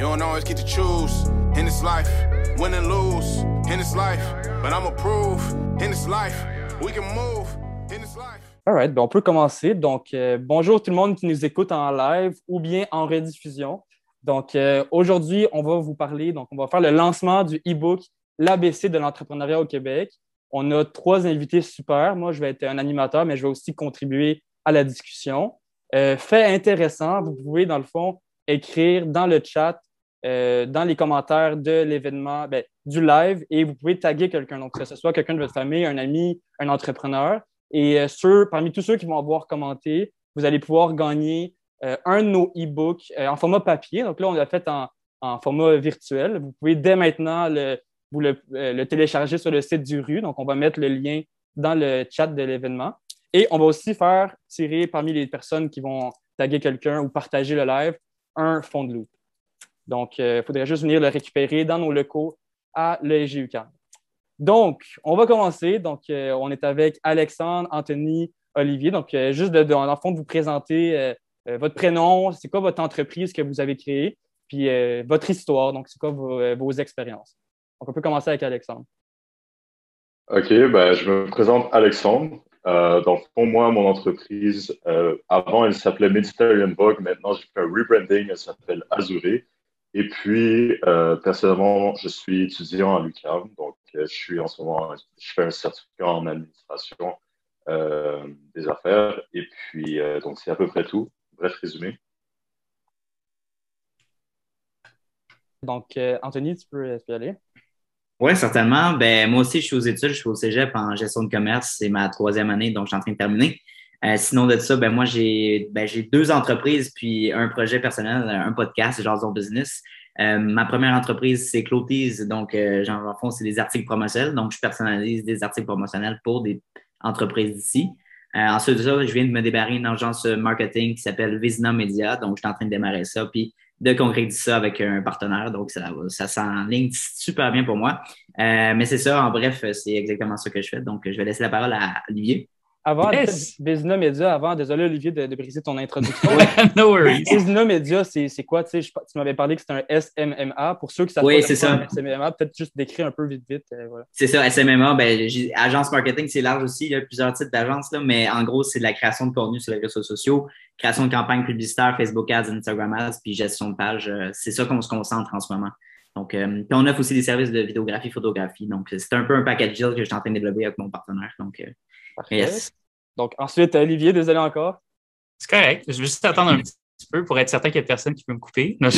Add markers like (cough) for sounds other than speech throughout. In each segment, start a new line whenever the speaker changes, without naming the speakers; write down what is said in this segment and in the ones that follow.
You.
All right, ben on peut commencer. Donc, euh, bonjour tout le monde qui nous écoute en live ou bien en rediffusion. Donc, euh, aujourd'hui, on va vous parler, donc on va faire le lancement du e-book L'ABC de l'entrepreneuriat au Québec. On a trois invités super. Moi, je vais être un animateur, mais je vais aussi contribuer à la discussion. Euh, fait intéressant, vous pouvez, dans le fond, écrire dans le chat, euh, dans les commentaires de l'événement, ben, du live, et vous pouvez taguer quelqu'un. Donc, que ce soit quelqu'un de votre famille, un ami, un entrepreneur. Et euh, parmi tous ceux qui vont avoir commenté, vous allez pouvoir gagner euh, un de nos e-books en format papier. Donc là, on l'a fait en, format virtuel. Vous pouvez dès maintenant le, le, télécharger sur le site du RU. Donc, on va mettre le lien dans le chat de l'événement. Et on va aussi faire tirer parmi les personnes qui vont taguer quelqu'un ou partager le live un fond de loop. Donc, il euh, faudrait juste venir le récupérer dans nos locaux à l'EGUCAM. Donc, on va commencer. Donc, euh, on est avec Alexandre, Anthony, Olivier. Donc, euh, juste de, en fond, de vous présenter votre prénom, c'est quoi votre entreprise que vous avez créée, puis votre histoire. Donc, c'est quoi vos, expériences? Donc, on peut commencer avec Alexandre.
OK, ben, je me présente Alexandre. Donc, pour moi, mon entreprise, avant, elle s'appelait Mediterranean Bug. Maintenant, j'ai fait un rebranding. Elle s'appelle Azuré. Et puis, euh, personnellement, je suis étudiant à l'UQAM. Donc, je suis en ce moment, je fais un certificat en administration des affaires. Et puis, donc, c'est à peu près tout. Bref résumé.
Donc, Anthony, tu peux y aller.
Oui, certainement. Ben, moi aussi, je suis aux études, je suis au cégep en gestion de commerce. C'est ma troisième année, donc je suis en train de terminer. Euh, sinon de ça, ben, moi, j'ai ben, deux entreprises puis un projet personnel, un podcast, Jason Business. Euh, ma première entreprise, c'est Cloties. Donc, euh, en fond, c'est des articles promotionnels. Donc, je personnalise des articles promotionnels pour des entreprises d'ici. Euh, ensuite de ça, je viens de me débarrer une agence marketing qui s'appelle Visina Media. Donc, je suis en train de démarrer ça. Puis, de concrétiser ça avec un partenaire. Donc, ça, ça s'enligne super bien pour moi. Euh, mais c'est ça, en bref, c'est exactement ce que je fais. Donc, je vais laisser la parole à Olivier.
Avant, yes. Media, avant, désolé Olivier de, briser ton introduction. (laughs)
no worries.
Business Media, c'est quoi? Tu, m'avais parlé que c'était un SMMA. Pour ceux qui savent
oui, c'est ça.
SMMA, peut-être juste décrire un peu vite, vite. Euh, voilà.
C'est ça, SMMA. Ben, agence marketing, c'est large aussi. Il y a plusieurs types d'agences, mais en gros, c'est de la création de contenu sur les réseaux sociaux, création de campagnes publicitaires, Facebook Ads, Instagram Ads, puis gestion de page. Euh, c'est ça qu'on se concentre en ce moment. Donc, euh, puis on offre aussi des services de vidéographie, photographie. Donc, c'est un peu un package deal que je suis en train de développer avec mon partenaire. Donc, yes.
Donc, ensuite, Olivier, désolé encore.
C'est correct. Je vais juste attendre un petit peu pour être certain qu'il n'y a personne qui peut me couper. (laughs)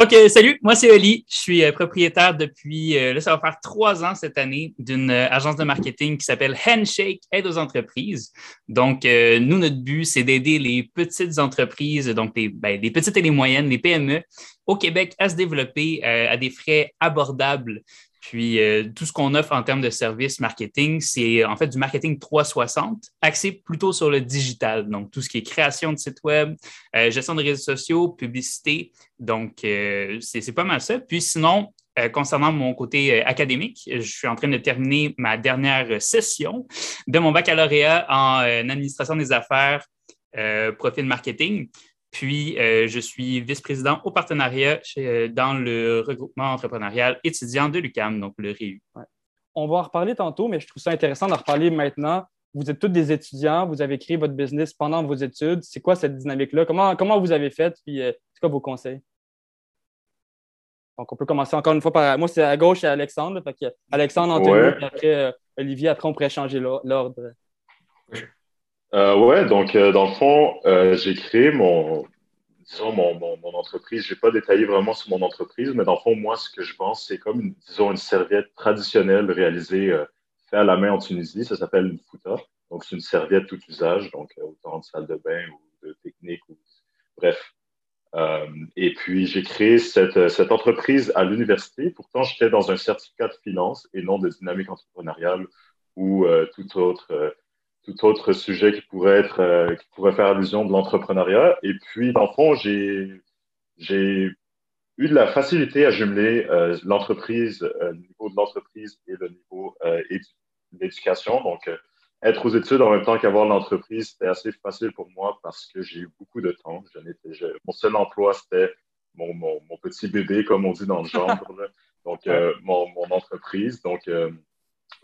OK, salut, moi c'est Oli. Je suis euh, propriétaire depuis, euh, là, ça va faire trois ans cette année, d'une euh, agence de marketing qui s'appelle Handshake Aide aux entreprises. Donc, nous, notre but, c'est d'aider les petites entreprises, donc les, ben, les petites et les moyennes, les PME au Québec à se développer à des frais abordables puis euh, tout ce qu'on offre en termes de services marketing, c'est en fait du marketing 360, axé plutôt sur le digital. Donc tout ce qui est création de sites web, euh, gestion de réseaux sociaux, publicité. Donc euh, c'est pas mal ça. Puis sinon, concernant mon côté académique, je suis en train de terminer ma dernière session de mon baccalauréat en administration des affaires, profil marketing. Puis, euh, je suis vice-président au partenariat euh, dans le regroupement entrepreneurial étudiant de l'UCAM, donc le REU.
On va en reparler tantôt, mais je trouve ça intéressant d'en reparler maintenant. Vous êtes tous des étudiants, vous avez créé votre business pendant vos études. C'est quoi cette dynamique-là? Comment, comment vous avez fait? Puis, euh, c'est quoi vos conseils? Donc, on peut commencer encore une fois par. Moi, c'est à gauche, c'est Alexandre. Fait Alexandre, Anthony, puis après Olivier. Après, on pourrait changer l'ordre.
Euh, ouais, donc euh, dans le fond, euh, j'ai créé mon, disons, mon, mon, entreprise. Je n'ai pas détaillé vraiment sur mon entreprise, mais dans le fond, moi, ce que je pense, c'est comme, une, disons, une serviette traditionnelle réalisée, euh, faite à la main en Tunisie. Ça s'appelle une fouta. Donc, c'est une serviette tout usage, donc autant de salle de bain ou de technique, ou, bref. et puis, j'ai créé cette, cette entreprise à l'université. Pourtant, j'étais dans un certificat de finance et non de dynamique entrepreneuriale ou tout autre tout autre sujet qui pourrait être, euh, qui pourrait faire allusion de l'entrepreneuriat. Et puis, dans le fond, j'ai, j'ai eu de la facilité à jumeler euh, l'entreprise, euh, le niveau de l'entreprise et le niveau de l'éducation. Donc, être aux études en même temps qu'avoir l'entreprise, c'était assez facile pour moi parce que j'ai eu beaucoup de temps. mon seul emploi, c'était mon, mon, petit bébé, comme on dit dans le genre. Donc, mon, mon, entreprise. Donc,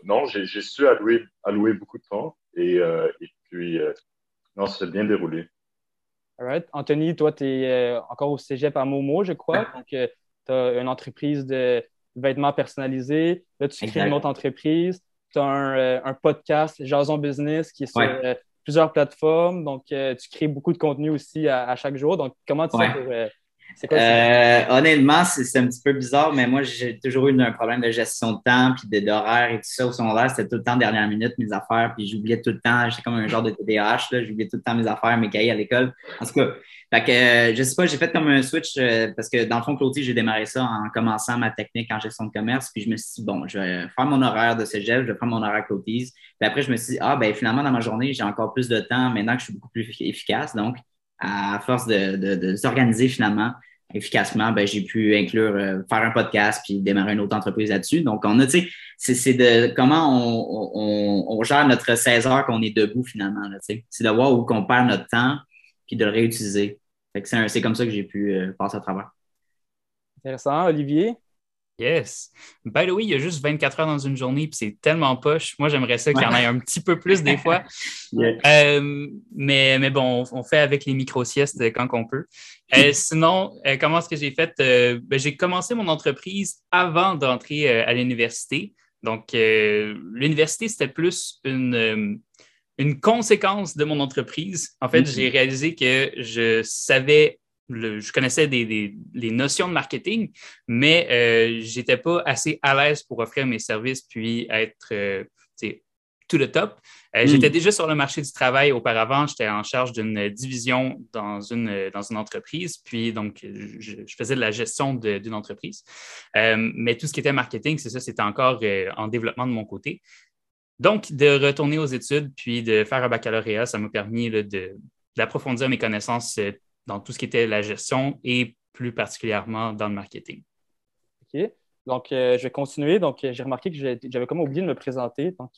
non, j'ai su allouer, allouer beaucoup de temps et, et puis, non, c'est bien déroulé.
All right. Anthony, toi, tu es encore au cégep à Momo, je crois. (laughs) Donc, tu as une entreprise de vêtements personnalisés. Là, tu crées une autre entreprise. Tu as un, un, podcast, Jason Business, qui est sur plusieurs plateformes. Donc, euh, tu crées beaucoup de contenu aussi à, chaque jour. Donc, comment tu fais pour. Euh,
euh, honnêtement, c'est un petit peu bizarre, mais moi, j'ai toujours eu un problème de gestion de temps, puis d'horaire et tout ça. Au secondaire, c'était tout le temps dernière minute, mes affaires, puis j'oubliais tout le temps. J'étais comme un genre de TDAH, j'oubliais tout le temps mes affaires, mes cahiers à l'école. En tout cas, fait que, euh, je sais pas, j'ai fait comme un switch euh, parce que dans le fond, Claudie, j'ai démarré ça en commençant ma technique en gestion de commerce. Puis je me suis dit, bon, je vais faire mon horaire de cégep, je vais faire mon horaire Claudie. Puis après, je me suis dit, ah, ben finalement, dans ma journée, j'ai encore plus de temps maintenant que je suis beaucoup plus efficace. Donc, à force de, de, s'organiser finalement efficacement, ben, j'ai pu inclure, euh, faire un podcast puis démarrer une autre entreprise là-dessus. Donc, on a, tu sais, c'est de comment on, on, on, gère notre 16 heures qu'on est debout finalement. C'est de voir où qu'on perd notre temps puis de le réutiliser. C'est comme ça que j'ai pu euh, passer à travers.
Intéressant. Olivier?
Yes. By the way, il y a juste 24 heures dans une journée, puis c'est tellement poche. Moi, j'aimerais ça qu'il y en ait un petit peu plus des fois. (laughs) Euh, mais, mais bon, on fait avec les micro-siestes quand on peut. Euh, (laughs) sinon, comment est-ce que j'ai fait? Ben, j'ai commencé mon entreprise avant d'entrer à l'université. Donc, l'université, c'était plus une, une conséquence de mon entreprise. En fait, mm-hmm. j'ai réalisé que je savais, je connaissais des, les notions de marketing, mais euh, je n'étais pas assez à l'aise pour offrir mes services puis être euh, tout le top. Euh, mm. J'étais déjà sur le marché du travail auparavant. J'étais en charge d'une division dans une, dans une entreprise, puis donc je, faisais de la gestion d'une entreprise. mais tout ce qui était marketing, c'est ça, c'était encore en développement de mon côté. Donc, de retourner aux études puis de faire un baccalauréat, ça m'a permis d'approfondir mes connaissances euh, dans tout ce qui était la gestion et plus particulièrement dans le marketing.
OK. Donc, euh, je vais continuer. Donc, euh, j'ai remarqué que j'avais comme oublié de me présenter. Donc,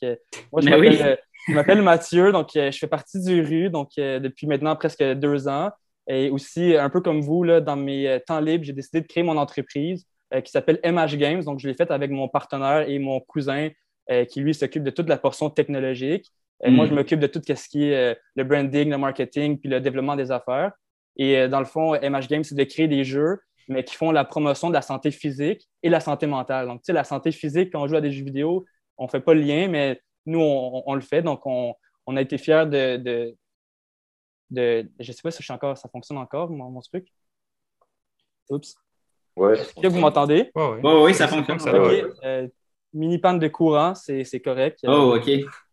moi, je m'appelle Mathieu. Donc, je fais partie du RU donc, depuis maintenant presque deux ans. Et aussi, un peu comme vous, là, dans mes temps libres, j'ai décidé de créer mon entreprise qui s'appelle MH Games. Donc, je l'ai faite avec mon partenaire et mon cousin euh, qui lui s'occupe de toute la portion technologique. Euh, moi, je mm. m'occupe de tout ce qui est euh, le branding, le marketing, puis le développement des affaires. Et dans le fond, MH Games, c'est de créer des jeux, mais qui font la promotion de la santé physique et la santé mentale. Donc, tu sais, la santé physique, quand on joue à des jeux vidéo, on ne fait pas le lien, mais nous, on, le fait. Donc, on, a été fiers de, de, de, Je ne sais pas si je suis encore, ça fonctionne encore, mon, truc. Oups.
Ouais.
Est-ce que vous m'entendez?
Oui, oui, ça fonctionne.
Okay mini panne de courant, c'est correct.
Oh, OK.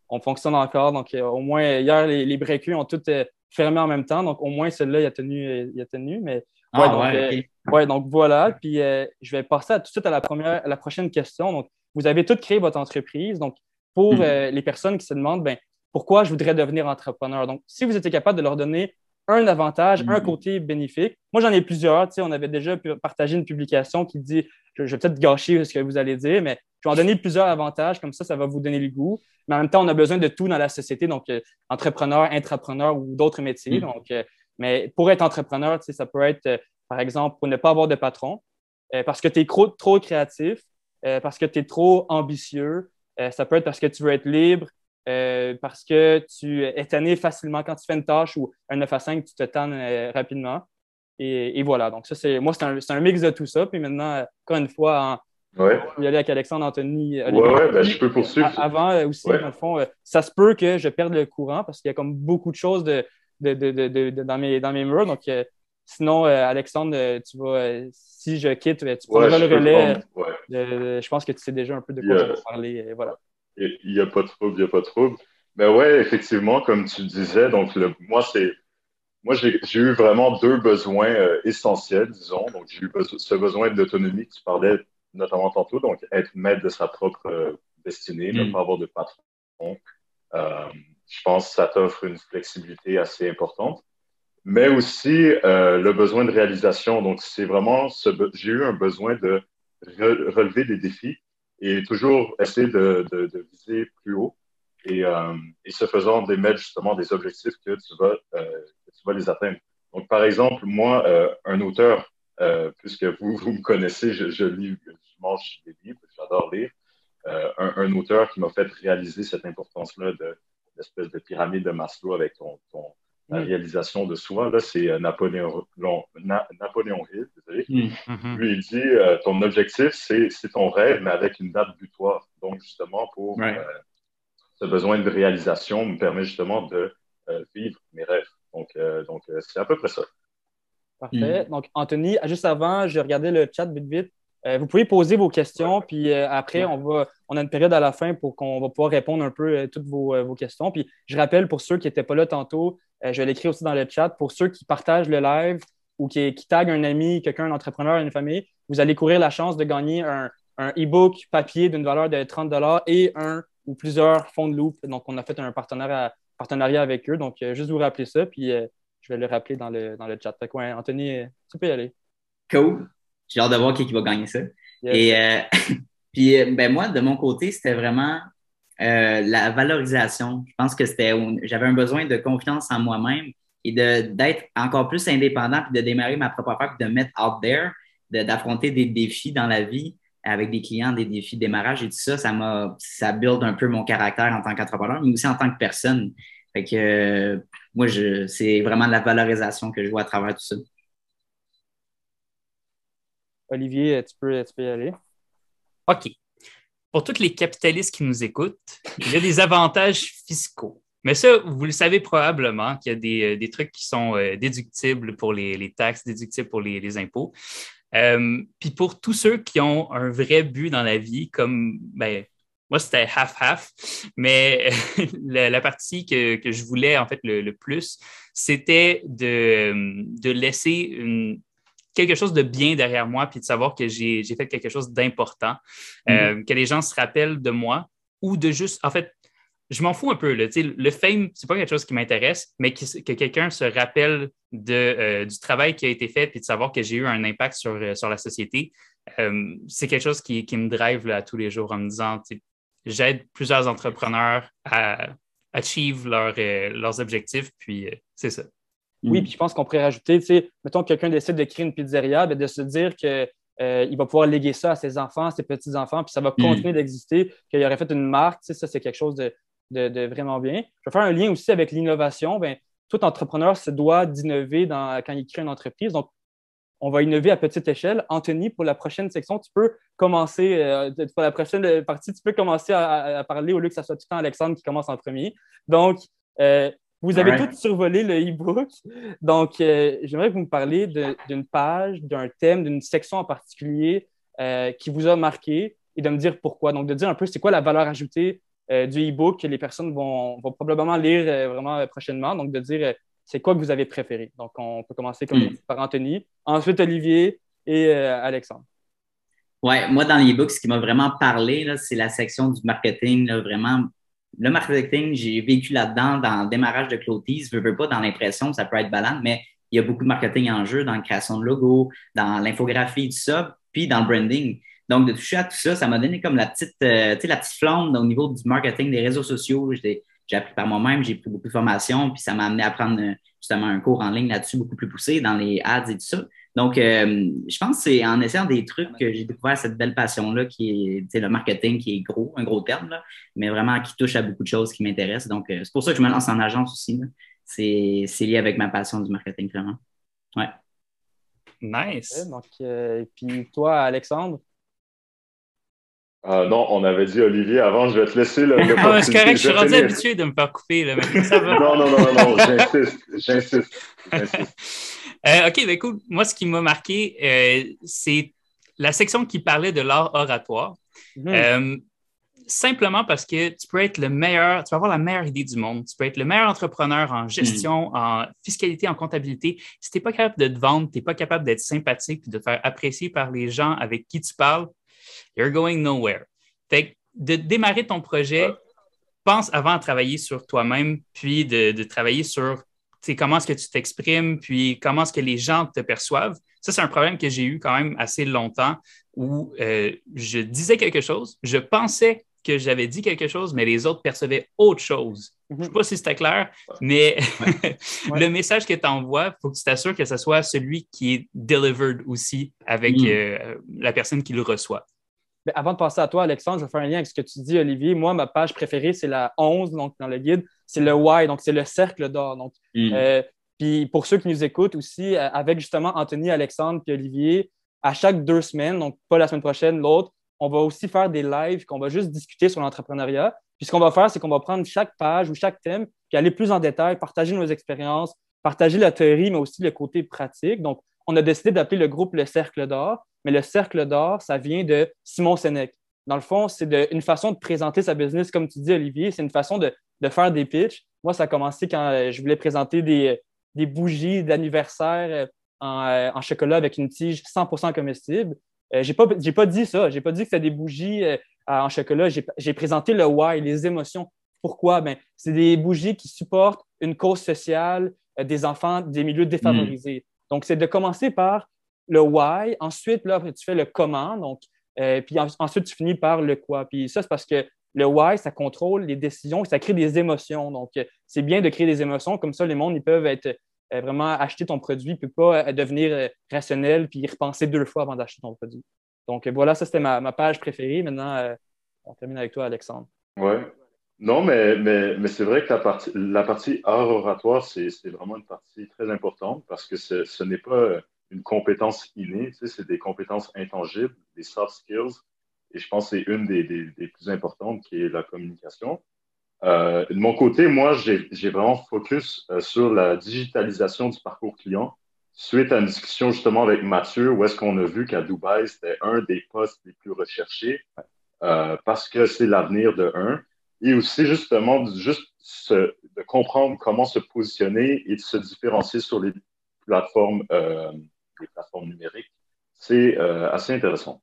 On fonctionne encore. Donc, euh, au moins, hier, les, les ont toutes euh, fermé en même temps. Donc, au moins, celui-là, il a tenu. Il a tenu mais,
ah, donc, ouais,
euh, donc, voilà. Puis, je vais passer tout de suite à la, première, la prochaine question. Donc, vous avez toutes créé votre entreprise. Donc, pour hmm. les personnes qui se demandent, ben, pourquoi je voudrais devenir entrepreneur? Donc, si vous étiez capable de leur donner un avantage, un hmm. côté bénéfique. Moi, j'en ai plusieurs. on avait déjà partagé une publication qui dit, je, vais peut-être gâcher ce que vous allez dire, mais je vais en donner plusieurs avantages, comme ça, ça va vous donner le goût. Mais en même temps, on a besoin de tout dans la société, donc euh, entrepreneur, intrapreneur ou d'autres métiers. Donc, euh, mais pour être entrepreneur, ça peut être, euh, par exemple, pour ne pas avoir de patron, parce que tu es trop, trop créatif, parce que tu es trop ambitieux, ça peut être parce que tu veux être libre, euh, parce que tu es tanné facilement quand tu fais une tâche ou un 9 à 5, tu te tannes euh, rapidement. Et, voilà. Donc, ça, c'est moi, c'est un, un, mix de tout ça. Puis maintenant, encore une fois,
en, ouais.
je vais aller avec Alexandre Anthony.
Oui, ouais, ben, je peux poursuivre.
Avant euh, aussi, dans le fond, ça se peut que je perde le courant parce qu'il y a comme beaucoup de choses de, de, de, dans, mes, dans mes murs. Donc, sinon, Alexandre, tu vas, si je quitte, tu prendras le relais. je pense que tu sais déjà un peu de quoi je vais parler. Voilà.
Il n'y a pas de trouble, il n'y a pas de trouble. Mais ouais, effectivement, comme tu disais, donc le, moi, c'est. Moi, j'ai eu vraiment deux besoins euh, essentiels, disons. Donc, j'ai eu ce besoin d'autonomie que tu parlais notamment tantôt, donc être maître de sa propre euh, destinée, ne mm. pas avoir de patron. Euh, je pense que ça t'offre une flexibilité assez importante. Mais aussi le besoin de réalisation. Donc, c'est vraiment. J'ai eu un besoin de relever des défis et toujours essayer de, de, de viser plus haut et, euh, et se faisant d'émettre justement des objectifs que tu vas, euh, que tu vas les atteindre. Donc, par exemple, moi, euh, un auteur, puisque vous, vous me connaissez, je, lis, je mange des livres, j'adore lire. Un, auteur qui m'a fait réaliser cette importance-là de l'espèce de pyramide de Maslow avec ton, la réalisation de soi, là, c'est Napoléon, Napoléon Hill, désolé. Mm. Mm-hmm. Lui, il dit ton objectif, c'est ton rêve, mais avec une date butoir. Donc, justement, pour ce besoin de réalisation me permet justement de euh, vivre mes rêves. Donc, euh, donc euh, c'est à peu près ça.
Parfait. Mm. Donc, Anthony, juste avant, j'ai regardé le chat vite vite. vous pouvez poser vos questions, puis après, on, va, on a une période à la fin pour qu'on va pouvoir répondre un peu à toutes vos, vos, questions. Puis je rappelle pour ceux qui n'étaient pas là tantôt, je vais l'écrire aussi dans le chat, pour ceux qui partagent le live ou qui, qui taguent un ami, quelqu'un, un entrepreneur, une famille, vous allez courir la chance de gagner un, un e-book papier d'une valeur de 30 et un ou plusieurs fonds de loop. Donc, on a fait un partenariat, partenariat avec eux. Donc, euh, juste vous rappeler ça, puis euh, je vais le rappeler dans le, dans le chat. Fait Anthony, euh, tu peux y aller.
Cool. J'ai hâte de voir qui, va gagner ça. Et (laughs) puis, ben, moi, de mon côté, c'était vraiment la valorisation. Je pense que c'était, j'avais un besoin de confiance en moi-même et d'être encore plus indépendant, puis de démarrer ma propre affaire, puis de mettre out there, d'affronter des défis dans la vie avec des clients, des défis de démarrage et tout ça, ça m'a, ça build un peu mon caractère en tant qu'entrepreneur, mais aussi en tant que personne. Fait que euh, moi, je, c'est vraiment la valorisation que je vois à travers tout ça.
Olivier, tu peux, tu peux y aller.
OK. Pour tous les capitalistes qui nous écoutent, il y a des avantages fiscaux. Mais ça, vous le savez probablement qu'il y a des, des trucs qui sont euh, déductibles pour les, les, taxes, déductibles pour les, les impôts. Euh, puis pour tous ceux qui ont un vrai but dans la vie, comme ben, moi, c'était half-half, mais (laughs) la, partie que, que, je voulais en fait le, plus, c'était de, de laisser une, quelque chose de bien derrière moi, puis de savoir que j'ai fait quelque chose d'important, euh, mm-hmm. que les gens se rappellent de moi, ou de juste, en fait, je m'en fous un peu. Là. Le fame, c'est pas quelque chose qui m'intéresse, mais que, quelqu'un se rappelle de, euh, du travail qui a été fait et de savoir que j'ai eu un impact sur, euh, sur la société, euh, c'est quelque chose qui, qui me drive là, tous les jours en me disant j'aide plusieurs entrepreneurs à achieve leurs objectifs, puis c'est ça.
Oui, puis je pense qu'on pourrait rajouter, mettons que quelqu'un décide de créer une pizzeria, ben, de se dire que euh, il va pouvoir léguer ça à ses enfants, ses petits-enfants, puis ça va continuer d'exister, qu'il aurait fait une marque, ça, c'est quelque chose de, de, vraiment bien. Je vais faire un lien aussi avec l'innovation. Ben, tout entrepreneur se doit d'innover quand il crée une entreprise. Donc, on va innover à petite échelle. Anthony, pour la prochaine section, tu peux commencer, euh, pour la prochaine partie, tu peux commencer à, parler au lieu que ce soit tout le temps Alexandre qui commence en premier. Donc, euh, vous avez tout survolé le e-book. Donc, euh, j'aimerais que vous me parliez d'une page, d'un thème, d'une section en particulier qui vous a marqué et de me dire pourquoi. Donc, de dire un peu c'est quoi la valeur ajoutée euh, du e-book que les personnes vont, probablement lire euh, vraiment euh, prochainement. Donc, de dire c'est quoi que vous avez préféré. Donc, on peut commencer comme hmm. par Anthony, ensuite Olivier et Alexandre.
Ouais, moi, dans l'e-book, ce qui m'a vraiment parlé, c'est la section du marketing. vraiment, le marketing, j'ai vécu là-dedans dans le démarrage de Clotis. Je veux pas dans l'impression, ça peut être balade, mais il y a beaucoup de marketing en jeu dans la création de logo, dans l'infographie, tout ça, puis dans le branding. Donc, de toucher à tout ça, ça m'a donné comme la petite, euh, la petite flamme au niveau du marketing des réseaux sociaux. J'ai appris par moi-même, j'ai pris beaucoup de formations, puis ça m'a amené à prendre euh, justement un cours en ligne là-dessus beaucoup plus poussé dans les ads et tout ça. Donc, euh, je pense que c'est en essayant des trucs que j'ai découvert cette belle passion-là qui est le marketing, qui est gros, un gros terme, là, mais vraiment qui touche à beaucoup de choses qui m'intéressent. Donc, c'est pour ça que je me lance en agence aussi. C'est lié avec ma passion du marketing, vraiment. Ouais.
Nice.
donc, et puis toi, Alexandre?
Non, on avait dit Olivier avant, je vais te laisser le. (laughs)
ah, c'est correct, je suis rendu habitué de me faire couper. Là, ça va.
non, non, non, non, j'insiste, j'insiste. (laughs)
Euh, OK, ben cool. Moi, ce qui m'a marqué, euh, c'est la section qui parlait de l'art oratoire. Mhm. Euh, simplement parce que tu peux être le meilleur, tu peux avoir la meilleure idée du monde, tu peux être le meilleur entrepreneur en gestion, mhm. en fiscalité, en comptabilité. Si tu n'es pas capable de te vendre, tu n'es pas capable d'être sympathique et de te faire apprécier par les gens avec qui tu parles, You're going nowhere. Fait de démarrer ton projet, pense avant à travailler sur toi-même, puis de, travailler sur comment est-ce que tu t'exprimes, puis comment est-ce que les gens te perçoivent. Ça, c'est un problème que j'ai eu quand même assez longtemps où euh, je disais quelque chose, je pensais que j'avais dit quelque chose, mais les autres percevaient autre chose Je ne sais pas si c'était clair, mais (laughs) le message que tu envoies, il faut que tu t'assures que ce soit celui qui est delivered aussi avec mm. euh, la personne qui le reçoit.
Mais avant de passer à toi, Alexandre, je vais faire un lien avec ce que tu dis, Olivier. Moi, ma page préférée, c'est la 11 donc, dans le guide. C'est le why, donc c'est le cercle d'or. Donc, mm. euh, puis pour ceux qui nous écoutent aussi, euh, avec justement Anthony, Alexandre et Olivier, à chaque deux semaines, donc pas la semaine prochaine, l'autre, on va aussi faire des lives qu'on va juste discuter sur l'entrepreneuriat. Puis ce qu'on va faire, c'est qu'on va prendre chaque page ou chaque thème, puis aller plus en détail, partager nos expériences, partager la théorie, mais aussi le côté pratique. Donc, on a décidé d'appeler le groupe le Cercle d'or, mais le Cercle d'or, ça vient de Simon Sénèque. Dans le fond, c'est une façon de présenter sa business, comme tu dis, Olivier, c'est une façon de, faire des pitchs. Moi, ça a commencé quand euh, je voulais présenter des, bougies d'anniversaire euh, euh, en, chocolat avec une tige 100% comestible. Je n'ai pas, dit ça. Je n'ai pas dit que c'était des bougies en chocolat. J'ai présenté le why, les émotions. Pourquoi? Ben, c'est des bougies qui supportent une cause sociale des enfants des milieux défavorisés. Donc, c'est de commencer par le why. Ensuite, là, tu fais le comment. Donc, euh, puis ensuite, tu finis par le quoi. Puis ça, c'est parce que le why, ça contrôle les décisions et ça crée des émotions. Donc, euh, c'est bien de créer des émotions. Comme ça, les mondes, ils peuvent être euh, vraiment acheter ton produit, puis pas devenir rationnel, puis repenser deux fois avant d'acheter ton produit. Donc, voilà, ça, c'était ma, page préférée. Maintenant, on termine avec toi, Alexandre.
Oui. Non, mais, mais, mais c'est vrai que la partie, la partie art oratoire, c'est vraiment une partie très importante parce que ce n'est pas une compétence innée, c'est des compétences intangibles, des soft skills. Et je pense que c'est une des, plus importantes qui est la communication. Euh, de mon côté, moi, j'ai vraiment focus euh, sur la digitalisation du parcours client suite à une discussion justement avec Mathieu où est-ce qu'on a vu qu'à Dubaï, c'était un des postes les plus recherchés euh, parce que c'est l'avenir de un. Et aussi justement, juste de comprendre comment se positionner et de se différencier sur les plateformes les plateformes numériques. C'est euh, assez intéressant.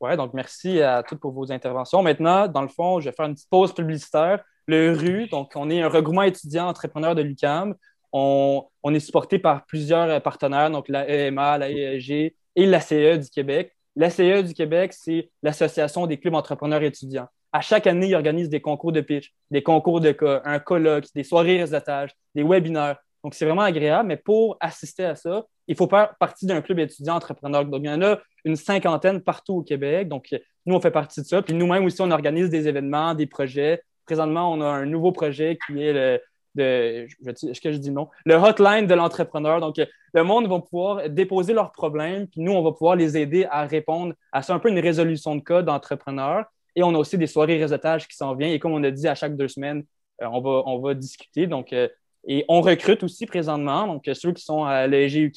Oui, donc merci à toutes pour vos interventions. Maintenant, dans le fond, je vais faire une petite pause publicitaire. Le RU, donc on est un regroupement étudiant entrepreneur de l'UCAM. On, est supporté par plusieurs partenaires, donc la EMA, la EEG et la CE du Québec. La CE du Québec, c'est l'Association des clubs entrepreneurs étudiants. À chaque année, ils organisent des concours de pitch, des concours de cas, un colloque, des soirées réseautage, des webinaires. Donc, c'est vraiment agréable, mais pour assister à ça, il faut faire partie d'un club étudiant entrepreneur. Donc, il y en a une cinquantaine partout au Québec. Donc, nous, on fait partie de ça. Puis nous-mêmes aussi, on organise des événements, des projets. Présentement, on a un nouveau projet qui est le, de, que je dis non? Le hotline de l'entrepreneur. Donc, le monde va pouvoir déposer leurs problèmes, puis nous, on va pouvoir les aider à répondre à ça, un peu une résolution de cas d'entrepreneur. Et on a aussi des soirées réseautage qui s'en viennent. Et comme on a dit, à chaque deux semaines, euh, on, va, on va discuter. Donc, euh, et on recrute aussi présentement, donc ceux qui sont à l'EG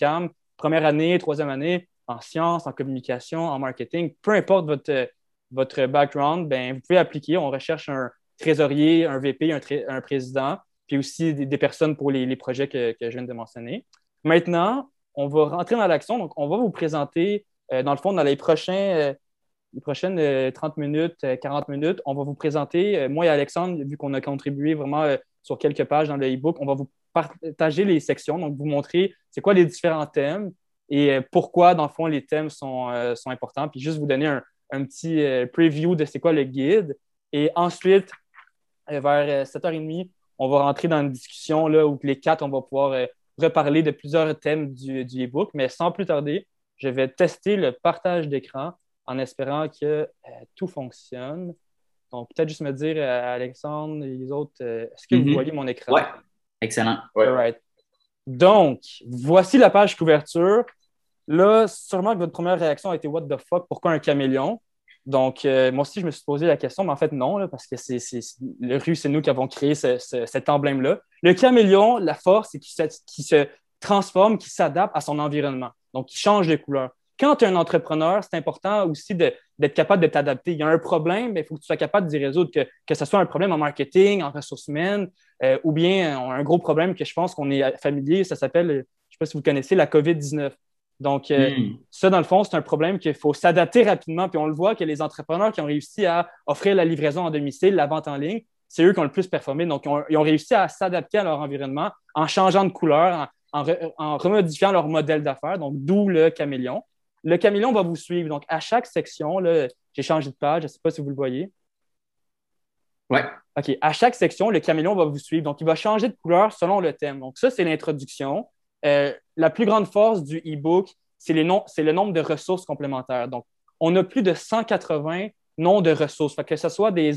première année, troisième année, en sciences, en communication, en marketing, peu importe votre, votre background, ben, vous pouvez appliquer. On recherche un trésorier, un VP, un, président, puis aussi des, personnes pour les, projets que, je viens de mentionner. Maintenant, on va rentrer dans l'action. Donc, on va vous présenter, euh, dans le fond, dans les, euh, prochaines 30 euh, minutes, 40 minutes, on va vous présenter, moi et Alexandre, vu qu'on a contribué vraiment sur quelques pages dans le e-book. On va vous partager les sections, donc vous montrer c'est quoi les différents thèmes et euh, pourquoi, dans le fond, les thèmes sont, euh, sont importants, puis juste vous donner un, un petit euh, preview de c'est quoi le guide. Et ensuite, vers 7h30, on va rentrer dans une discussion là, où les quatre, on va pouvoir reparler de plusieurs thèmes du, du e-book. Mais sans plus tarder, je vais tester le partage d'écran en espérant que tout fonctionne. Donc, peut-être juste me dire, euh, Alexandre et les autres, euh, est-ce que vous mhm. voyez mon écran?
Oui, excellent.
Donc, voici la page couverture. Là, sûrement que votre première réaction a été What the fuck, pourquoi un caméléon? Donc, euh, moi aussi, je me suis posé la question, mais en fait, non, parce que c'est, le rue, c'est nous qui avons créé cet emblème-là. Le caméléon, la force, c'est qu'il se, se transforme, qu'il s'adapte à son environnement. Donc, il change de couleur quand tu es un entrepreneur, c'est important aussi d'être capable de t'adapter. Il y a un problème, mais il faut que tu sois capable d'y résoudre, que, que ce soit un problème en marketing, en ressources humaines, euh, ou bien un gros problème que je pense qu'on est familier, ça s'appelle, je ne sais pas si vous connaissez, la COVID-19. Donc, euh, hmm. ça, dans le fond, c'est un problème qu'il faut s'adapter rapidement. Puis on le voit que les entrepreneurs qui ont réussi à offrir la livraison en domicile, la vente en ligne, c'est eux qui ont le plus performé. Donc, ils ont, réussi à s'adapter à leur environnement en changeant de couleur, en, en remodifiant leur modèle d'affaires. Donc, d'où le caméléon. Le caméléon va vous suivre. Donc, à chaque section, j'ai changé de page. Je ne sais pas si vous le voyez.
Oui.
OK. À chaque section, le caméléon va vous suivre. Donc, il va changer de couleur selon le thème. Donc, ça, c'est l'introduction. Euh, la plus grande force du e-book, c'est le nombre de ressources complémentaires. Donc, on a plus de 180 noms de ressources, que ce soit des,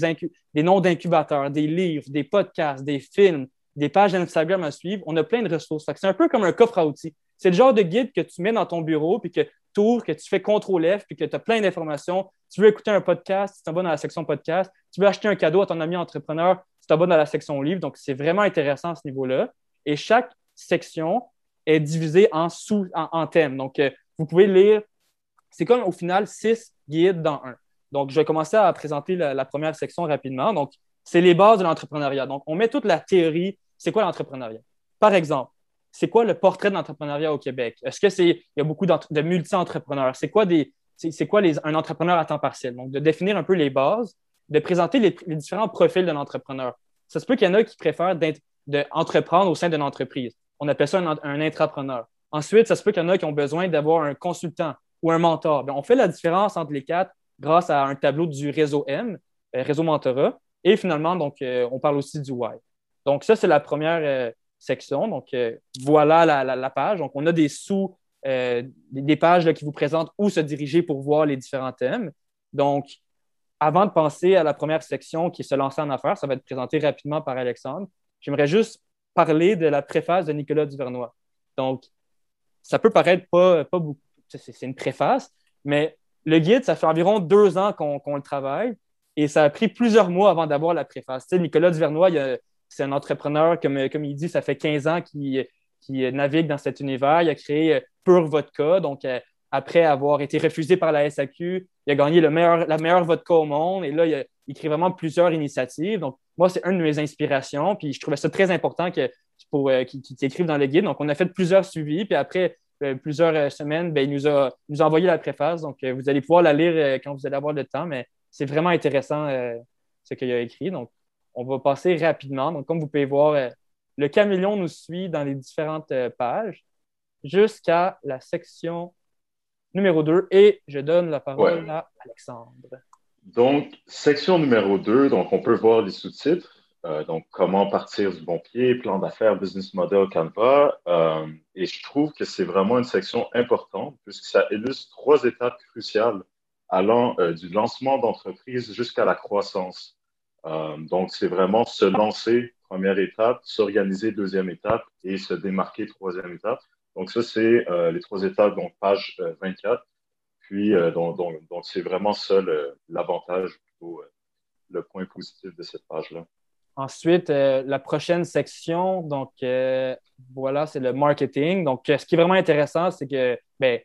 des noms d'incubateurs, des livres, des podcasts, des films, des pages Instagram à suivre. On a plein de ressources. C'est un peu comme un coffre à outils. C'est le genre de guide que tu mets dans ton bureau, puis que tu ouvres, que tu fais contrôle F, puis que tu as plein d'informations. Tu veux écouter un podcast, tu t'abonnes dans la section podcast. Tu veux acheter un cadeau à ton ami entrepreneur, tu t'abonnes dans la section livre. Donc, c'est vraiment intéressant à ce niveau-là. Et chaque section est divisée en sous, en, thèmes. Donc, euh, vous pouvez lire, c'est comme au final six guides dans un. Donc, je vais commencer à présenter la, première section rapidement. Donc, c'est les bases de l'entrepreneuriat. Donc, on met toute la théorie. C'est quoi l'entrepreneuriat? Par exemple, c'est quoi le portrait de l'entrepreneuriat au Québec? Est-ce que il y a beaucoup de multi-entrepreneurs? C'est quoi des, c'est, quoi un entrepreneur à temps partiel? Donc, de définir un peu les bases, de présenter les, différents profils de l'entrepreneur. Ça se peut qu'il y en a qui préfèrent d'entreprendre au sein d'une entreprise. On appelle ça un, un intrapreneur. Ensuite, ça se peut qu'il y en a qui ont besoin d'avoir un consultant ou un mentor. on fait la différence entre les quatre grâce à un tableau du réseau M, euh, réseau mentorat. Et finalement, donc, euh, on parle aussi du why. Donc, ça, c'est la première euh, section. Donc, voilà la, page. Donc, on a des sous, des pages qui vous présentent où se diriger pour voir les différents thèmes. Donc, avant de penser à la première section qui est se lancer en affaires, ça va être présenté rapidement par Alexandre. J'aimerais juste parler de la préface de Nicolas Duvernois. Donc, ça peut paraître pas, pas beaucoup, c'est une préface, mais le guide, ça fait environ deux ans qu'on le travaille et ça a pris plusieurs mois avant d'avoir la préface. Tu sais, Nicolas Duvernois, c'est un entrepreneur, comme, comme il dit, ça fait 15 ans qu'il navigue dans cet univers. Il a créé euh, Pure Vodka, donc euh, après avoir été refusé par la SAQ, il a gagné le meilleur, la meilleure vodka au monde et là, il, a, crée vraiment plusieurs initiatives. Donc, moi, c'est une de mes inspirations, puis je trouvais ça très important que, pour euh, dans le guide. Donc, on a fait plusieurs suivis, puis après, euh, plusieurs euh, semaines, ben, il nous a, nous envoyé la préface. Donc, euh, vous allez pouvoir la lire quand vous allez avoir le temps, mais c'est vraiment intéressant ce qu'il a écrit. Donc, on va passer rapidement. Donc, comme vous pouvez voir, le caméléon nous suit dans les différentes pages jusqu'à la section numéro 2 et je donne la parole à Alexandre.
Donc, section numéro 2, donc on peut voir les sous-titres. Euh, donc, comment partir du bon pied, plan d'affaires, business model, Canva. Euh, et je trouve que c'est vraiment une section importante puisque ça illustre trois étapes cruciales allant euh, du lancement d'entreprise jusqu'à la croissance. Donc, c'est vraiment se lancer, première étape, s'organiser, deuxième étape, et se démarquer, troisième étape. Donc, ça, c'est les trois étapes, donc page 24. Puis, donc, donc, c'est vraiment ça l'avantage, plutôt le point positif de cette page-là.
Ensuite, euh, la prochaine section, donc euh, voilà, c'est le marketing. Donc, euh, ce qui est vraiment intéressant, c'est que ben,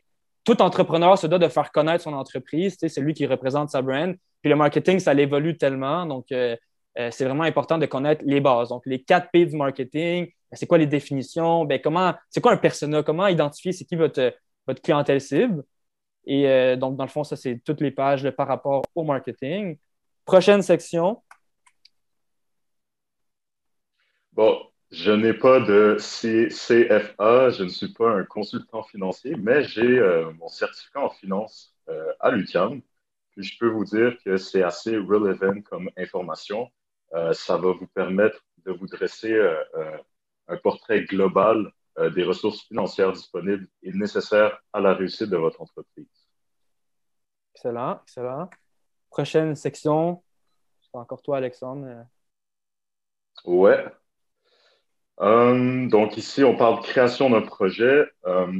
tout entrepreneur se doit de faire connaître son entreprise. C'est lui qui représente sa brand. Puis le marketing, ça évolue tellement. Donc, c'est vraiment important de connaître les bases. Donc, les quatre P du marketing, ben, c'est quoi les définitions? Ben, comment, c'est quoi un persona? Comment identifier c'est qui votre, votre clientèle cible? Et donc, dans le fond, ça, c'est toutes les pages par rapport au marketing. Prochaine section,
Bon, je n'ai pas de CFA, je ne suis pas un consultant financier, mais j'ai euh, mon certificat en finance euh, à l'UQAM. Puis je peux vous dire que c'est assez relevant comme information. Euh, ça va vous permettre de vous dresser un portrait global des ressources financières disponibles et nécessaires à la réussite de votre entreprise.
Excellent, excellent. Prochaine section, c'est encore toi, Alexandre.
Ouais, euh, donc ici, on parle de création d'un projet. Euh,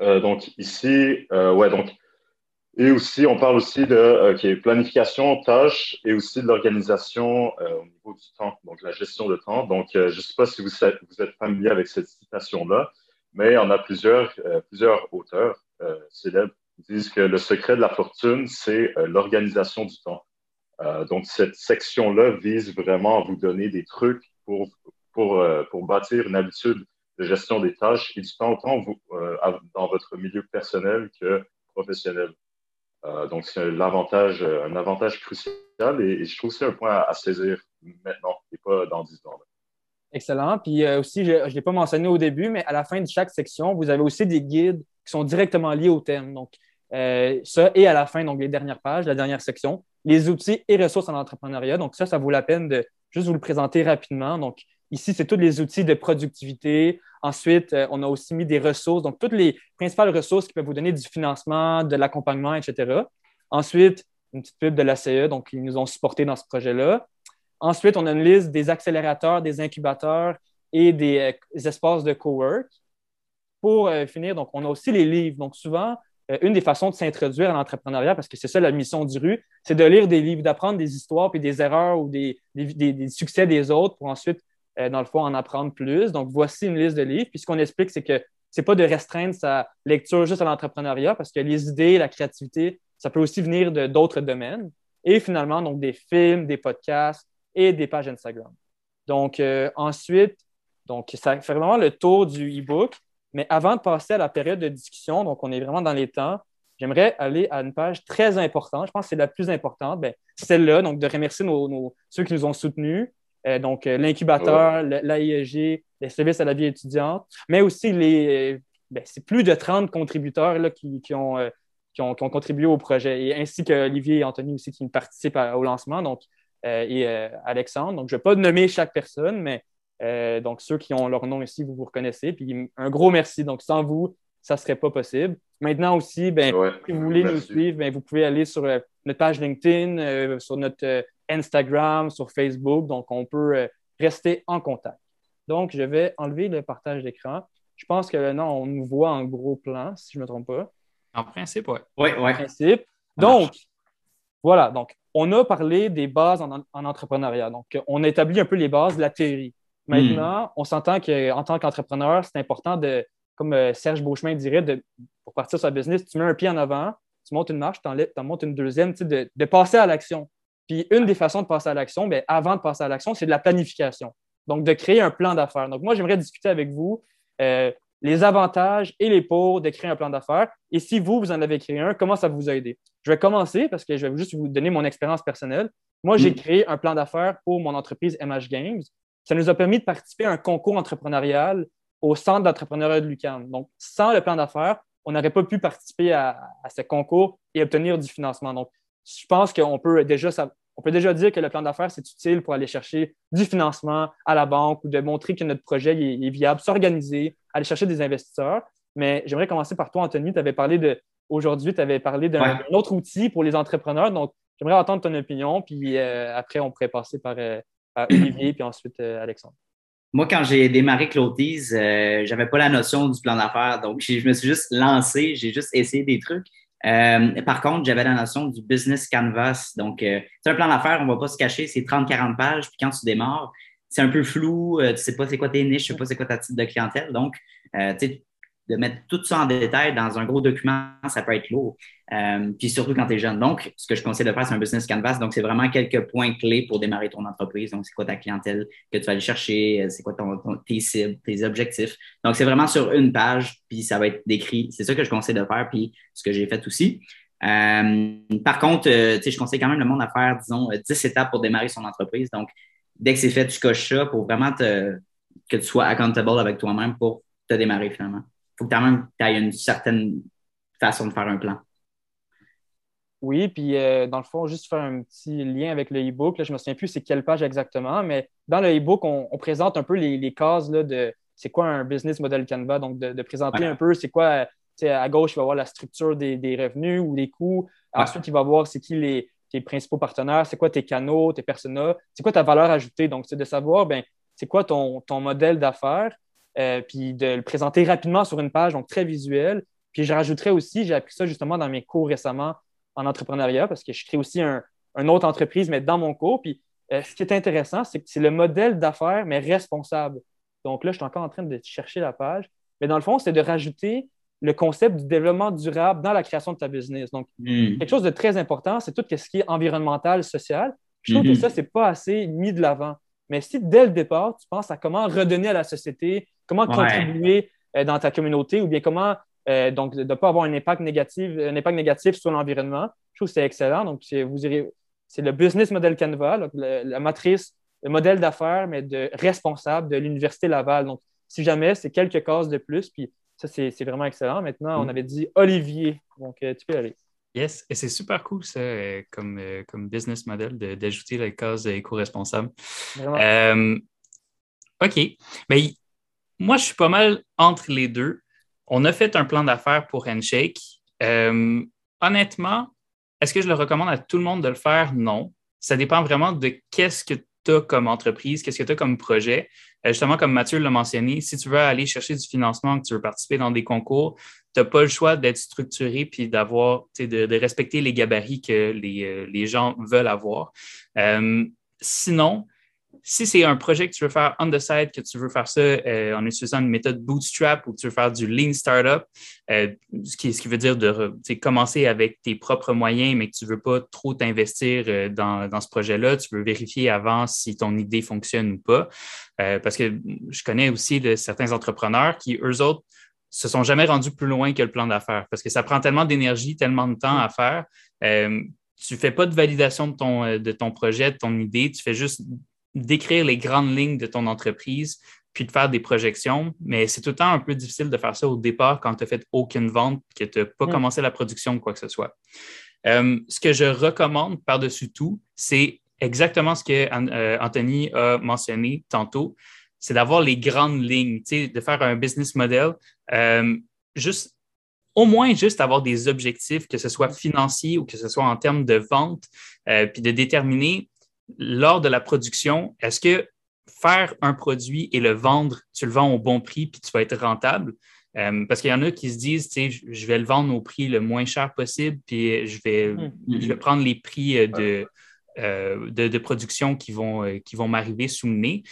euh, donc ici, ouais, donc et aussi, on parle aussi de planification, tâches et aussi de l'organisation au niveau du temps, donc la gestion de temps. Donc, je ne sais pas si vous, êtes familier avec cette citation-là, mais on a plusieurs, plusieurs auteurs célèbres qui disent que le secret de la fortune, c'est l'organisation du temps. donc, cette section-là vise vraiment à vous donner des trucs pour pour, euh, pour bâtir une habitude de gestion des tâches et du temps autant euh, dans votre milieu personnel que professionnel. Euh, donc, c'est un avantage crucial et, je trouve que c'est un point à, saisir maintenant et pas dans 10 ans.
Excellent. Puis aussi, je ne l'ai pas mentionné au début, mais à la fin de chaque section, vous avez aussi des guides qui sont directement liés au thème. Donc, ça, et à la fin, donc les dernières pages, la dernière section, les outils et ressources en entrepreneuriat. Donc, ça, ça vaut la peine de juste vous le présenter rapidement. Donc, ici, c'est tous les outils de productivité. Ensuite, euh, on a aussi mis des ressources, donc toutes les principales ressources qui peuvent vous donner du financement, de l'accompagnement, etc. Ensuite, une petite pub de l'ACE, donc ils nous ont supportés dans ce projet-là. Ensuite, on a une liste des accélérateurs, des incubateurs et des, euh, espaces de cowork. Pour finir, donc, on a aussi les livres. Donc, souvent, euh, une des façons de s'introduire à l'entrepreneuriat, parce que c'est ça la mission du rue, c'est de lire des livres, d'apprendre des histoires, puis des erreurs ou des, succès des autres pour ensuite, euh, dans le fond, en apprendre plus. Donc, voici une liste de livres. Puis ce qu'on explique, c'est que c'est pas de restreindre sa lecture juste à l'entrepreneuriat, parce que les idées, la créativité, ça peut aussi venir de d'autres domaines. Et finalement, donc des films, des podcasts et des pages Instagram. Donc, euh, ensuite, donc, ça fait vraiment le tour du e-book. Mais avant de passer à la période de discussion, donc on est vraiment dans les temps, j'aimerais aller à une page très importante. Je pense que c'est la plus importante. Ben, celle-là, donc de remercier nos, ceux qui nous ont soutenus, donc euh, l'incubateur, l'AIEG, les services à la vie étudiante, mais aussi les. Ben, c'est plus de 30 contributeurs là, qui, ont, euh, qui, ont, contribué au projet, et ainsi que Olivier et Anthony aussi qui participent au lancement, donc, et Alexandre. Donc, je ne vais pas nommer chaque personne, mais euh, donc, ceux qui ont leur nom ici, vous vous reconnaissez. Puis un gros merci. Donc, sans vous, ça ne serait pas possible. Maintenant aussi, ben, si vous voulez nous suivre, ben, vous pouvez aller sur euh, notre page LinkedIn, euh, sur notre Instagram, sur Facebook. Donc, on peut rester en contact. Donc, je vais enlever le partage d'écran. Je pense que maintenant, on nous voit en gros plan, si je ne me trompe pas.
En principe, oui.
Oui, oui.
En principe. Donc, voilà. Donc, on a parlé des bases en, en, entrepreneuriat. Donc, on a établi un peu les bases de la théorie. Maintenant, hmm. on s'entend qu'en tant qu'entrepreneur, c'est important de, comme euh, Serge Beauchemin dirait, de, pour partir sur un business, tu mets un pied en avant, tu montes une marche, tu en montes une deuxième, de, de passer à l'action. Puis une des façons de passer à l'action, bien, avant de passer à l'action, c'est de la planification. Donc, de créer un plan d'affaires. Donc, moi, j'aimerais discuter avec vous euh, les avantages et les pour de créer un plan d'affaires. Et si vous, vous en avez créé un, comment ça vous a aidé? Je vais commencer parce que je vais juste vous donner mon expérience personnelle. Moi, j'ai hmm. créé un plan d'affaires pour mon entreprise MH Games ça nous a permis de participer à un concours entrepreneurial au centre d'entrepreneuriat de Lucan. Donc, sans le plan d'affaires, on n'aurait pas pu participer à, ce concours et obtenir du financement. Donc, je pense qu'on peut déjà, on peut déjà dire que le plan d'affaires, c'est utile pour aller chercher du financement à la banque ou de montrer que notre projet est, viable, s'organiser, aller chercher des investisseurs. Mais j'aimerais commencer par toi, Anthony. Tu avais parlé de, aujourd'hui, tu avais parlé d'un autre outil pour les entrepreneurs. Donc, j'aimerais entendre ton opinion, puis euh, après, on pourrait passer par, euh, Olivier, puis ensuite euh, Alexandre.
Moi, quand j'ai démarré Clotis, euh, j'avais pas la notion du plan d'affaires. Donc, je me suis juste lancé, j'ai juste essayé des trucs. Euh, par contre, j'avais la notion du business canvas. Donc, euh, c'est un plan d'affaires, on va pas se cacher, c'est 30-40 pages. Puis quand tu démarres, c'est un peu flou, tu sais pas c'est quoi tes niches, tu sais pas c'est quoi ta type de clientèle. Donc, tu sais, de mettre tout ça en détail dans un gros document, ça peut être lourd. Euh, puis surtout quand tu es jeune. Donc, ce que je conseille de faire, c'est un business canvas. Donc, c'est vraiment quelques points clés pour démarrer ton entreprise. Donc, c'est quoi ta clientèle que tu vas aller chercher, euh, c'est quoi ton, tes cibles, tes objectifs? Donc, c'est vraiment sur une page, puis ça va être décrit. C'est ça que je conseille de faire, puis ce que j'ai fait aussi. Euh, par contre, sais, je conseille quand même le monde à faire, disons, 10 étapes pour démarrer son entreprise. Donc, dès que c'est fait, tu coches ça pour vraiment te, que tu sois accountable avec toi-même pour te démarrer finalement faut que quand même tu aies une certaine façon de faire un plan.
Oui, puis euh, dans le fond, juste faire un petit lien avec le e-book. je ne me souviens plus c'est quelle page exactement, mais dans le e-book, on, présente un peu les, cases là, de c'est quoi un business model Canva, donc de, présenter un peu c'est quoi, à gauche, il va voir la structure des, revenus ou des coûts. Ensuite, il va voir c'est qui les, tes principaux partenaires, c'est quoi tes canaux, tes personas, c'est quoi ta valeur ajoutée. Donc, c'est de savoir, ben, c'est quoi ton, ton modèle d'affaires euh, puis de le présenter rapidement sur une page, donc très visuel. Puis je rajouterais aussi, j'ai appris ça justement dans mes cours récemment en entrepreneuriat, parce que je crée aussi un, une autre entreprise, mais dans mon cours. Puis euh, ce qui est intéressant, c'est que c'est le modèle d'affaires, mais responsable. Donc là, je suis encore en train de chercher la page. Mais dans le fond, c'est de rajouter le concept du développement durable dans la création de ta business. Donc, hmm. quelque chose de très important, c'est tout ce qui est environnemental, social. Je trouve que hmm. ça, ce n'est pas assez mis de l'avant. Mais si dès le départ, tu penses à comment redonner à la société, comment contribuer euh, dans ta communauté ou bien comment euh, donc de ne pas avoir un impact négatif, un impact négatif sur l'environnement, je trouve que c'est excellent. Donc, vous irez, c'est le business model Canva, la matrice, le modèle d'affaires, mais de responsable de l'Université Laval. Donc, si jamais, c'est quelques cases de plus. Puis Ça, c'est vraiment excellent. Maintenant, on mm. avait dit Olivier. Donc, tu peux aller.
Yes, et c'est super cool ça, comme, comme business model d'ajouter la case éco-responsable. OK. Mais moi, je suis pas mal entre les deux. On a fait un plan d'affaires pour Handshake. Euh, honnêtement, est-ce que je le recommande à tout le monde de le faire? Non. Ça dépend vraiment de qu'est-ce que tu as comme entreprise, qu'est-ce que tu as comme projet. Euh, justement, comme Mathieu l'a mentionné, si tu veux aller chercher du financement, que tu veux participer dans des concours, tu n'as pas le choix d'être structuré puis d'avoir, de, de, respecter les gabarits que les, euh, les gens veulent avoir. sinon, si c'est un projet que tu veux faire on the side, que tu veux faire ça euh, en utilisant une méthode bootstrap ou que tu veux faire du lean startup, euh, ce, qui, ce qui veut dire de commencer avec tes propres moyens, mais que tu ne veux pas trop t'investir euh, dans, dans, ce projet-là, tu veux vérifier avant si ton idée fonctionne ou pas. parce que je connais aussi certains entrepreneurs qui, eux autres, se sont jamais rendus plus loin que le plan d'affaires parce que ça prend tellement d'énergie, tellement de temps à faire. tu ne fais pas de validation de ton, de ton projet, de ton idée, tu fais juste d'écrire les grandes lignes de ton entreprise, puis de faire des projections. Mais c'est tout le temps un peu difficile de faire ça au départ quand tu n'as fait aucune vente, que tu n'as pas mm. commencé la production de quoi que ce soit. Euh, ce que je recommande par-dessus tout, c'est exactement ce que euh, Anthony a mentionné tantôt, c'est d'avoir les grandes lignes, de faire un business model, euh, juste au moins juste avoir des objectifs, que ce soit financier ou que ce soit en termes de vente, puis de déterminer lors de la production, est-ce que faire un produit et le vendre, tu le vends au bon prix puis tu vas être rentable? Euh, parce qu'il y en a qui se disent, tu sais, je vais le vendre au prix le moins cher possible, puis je vais, je vais prendre les prix euh, euh, de, de, production qui vont, qui vont m'arriver sous le nez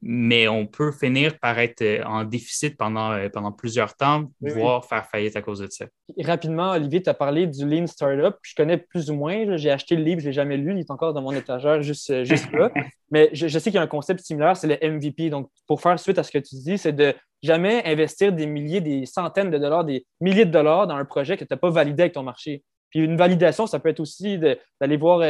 mais on peut finir par être euh, en déficit pendant, euh, pendant plusieurs temps, voire faire faillite à cause de ça.
rapidement, Olivier, tu as parlé du Lean Startup. Je connais plus ou moins. J'ai acheté le livre, je ne l'ai jamais lu. Il est encore dans mon étagère juste, euh, juste là. (laughs) mais je, sais qu'il y a un concept similaire, c'est le MVP. Donc, pour faire suite à ce que tu dis, c'est de jamais investir des milliers, des centaines de dollars, des milliers de dollars dans un projet que tu n'as pas validé avec ton marché. Puis une validation, ça peut être aussi d'aller voir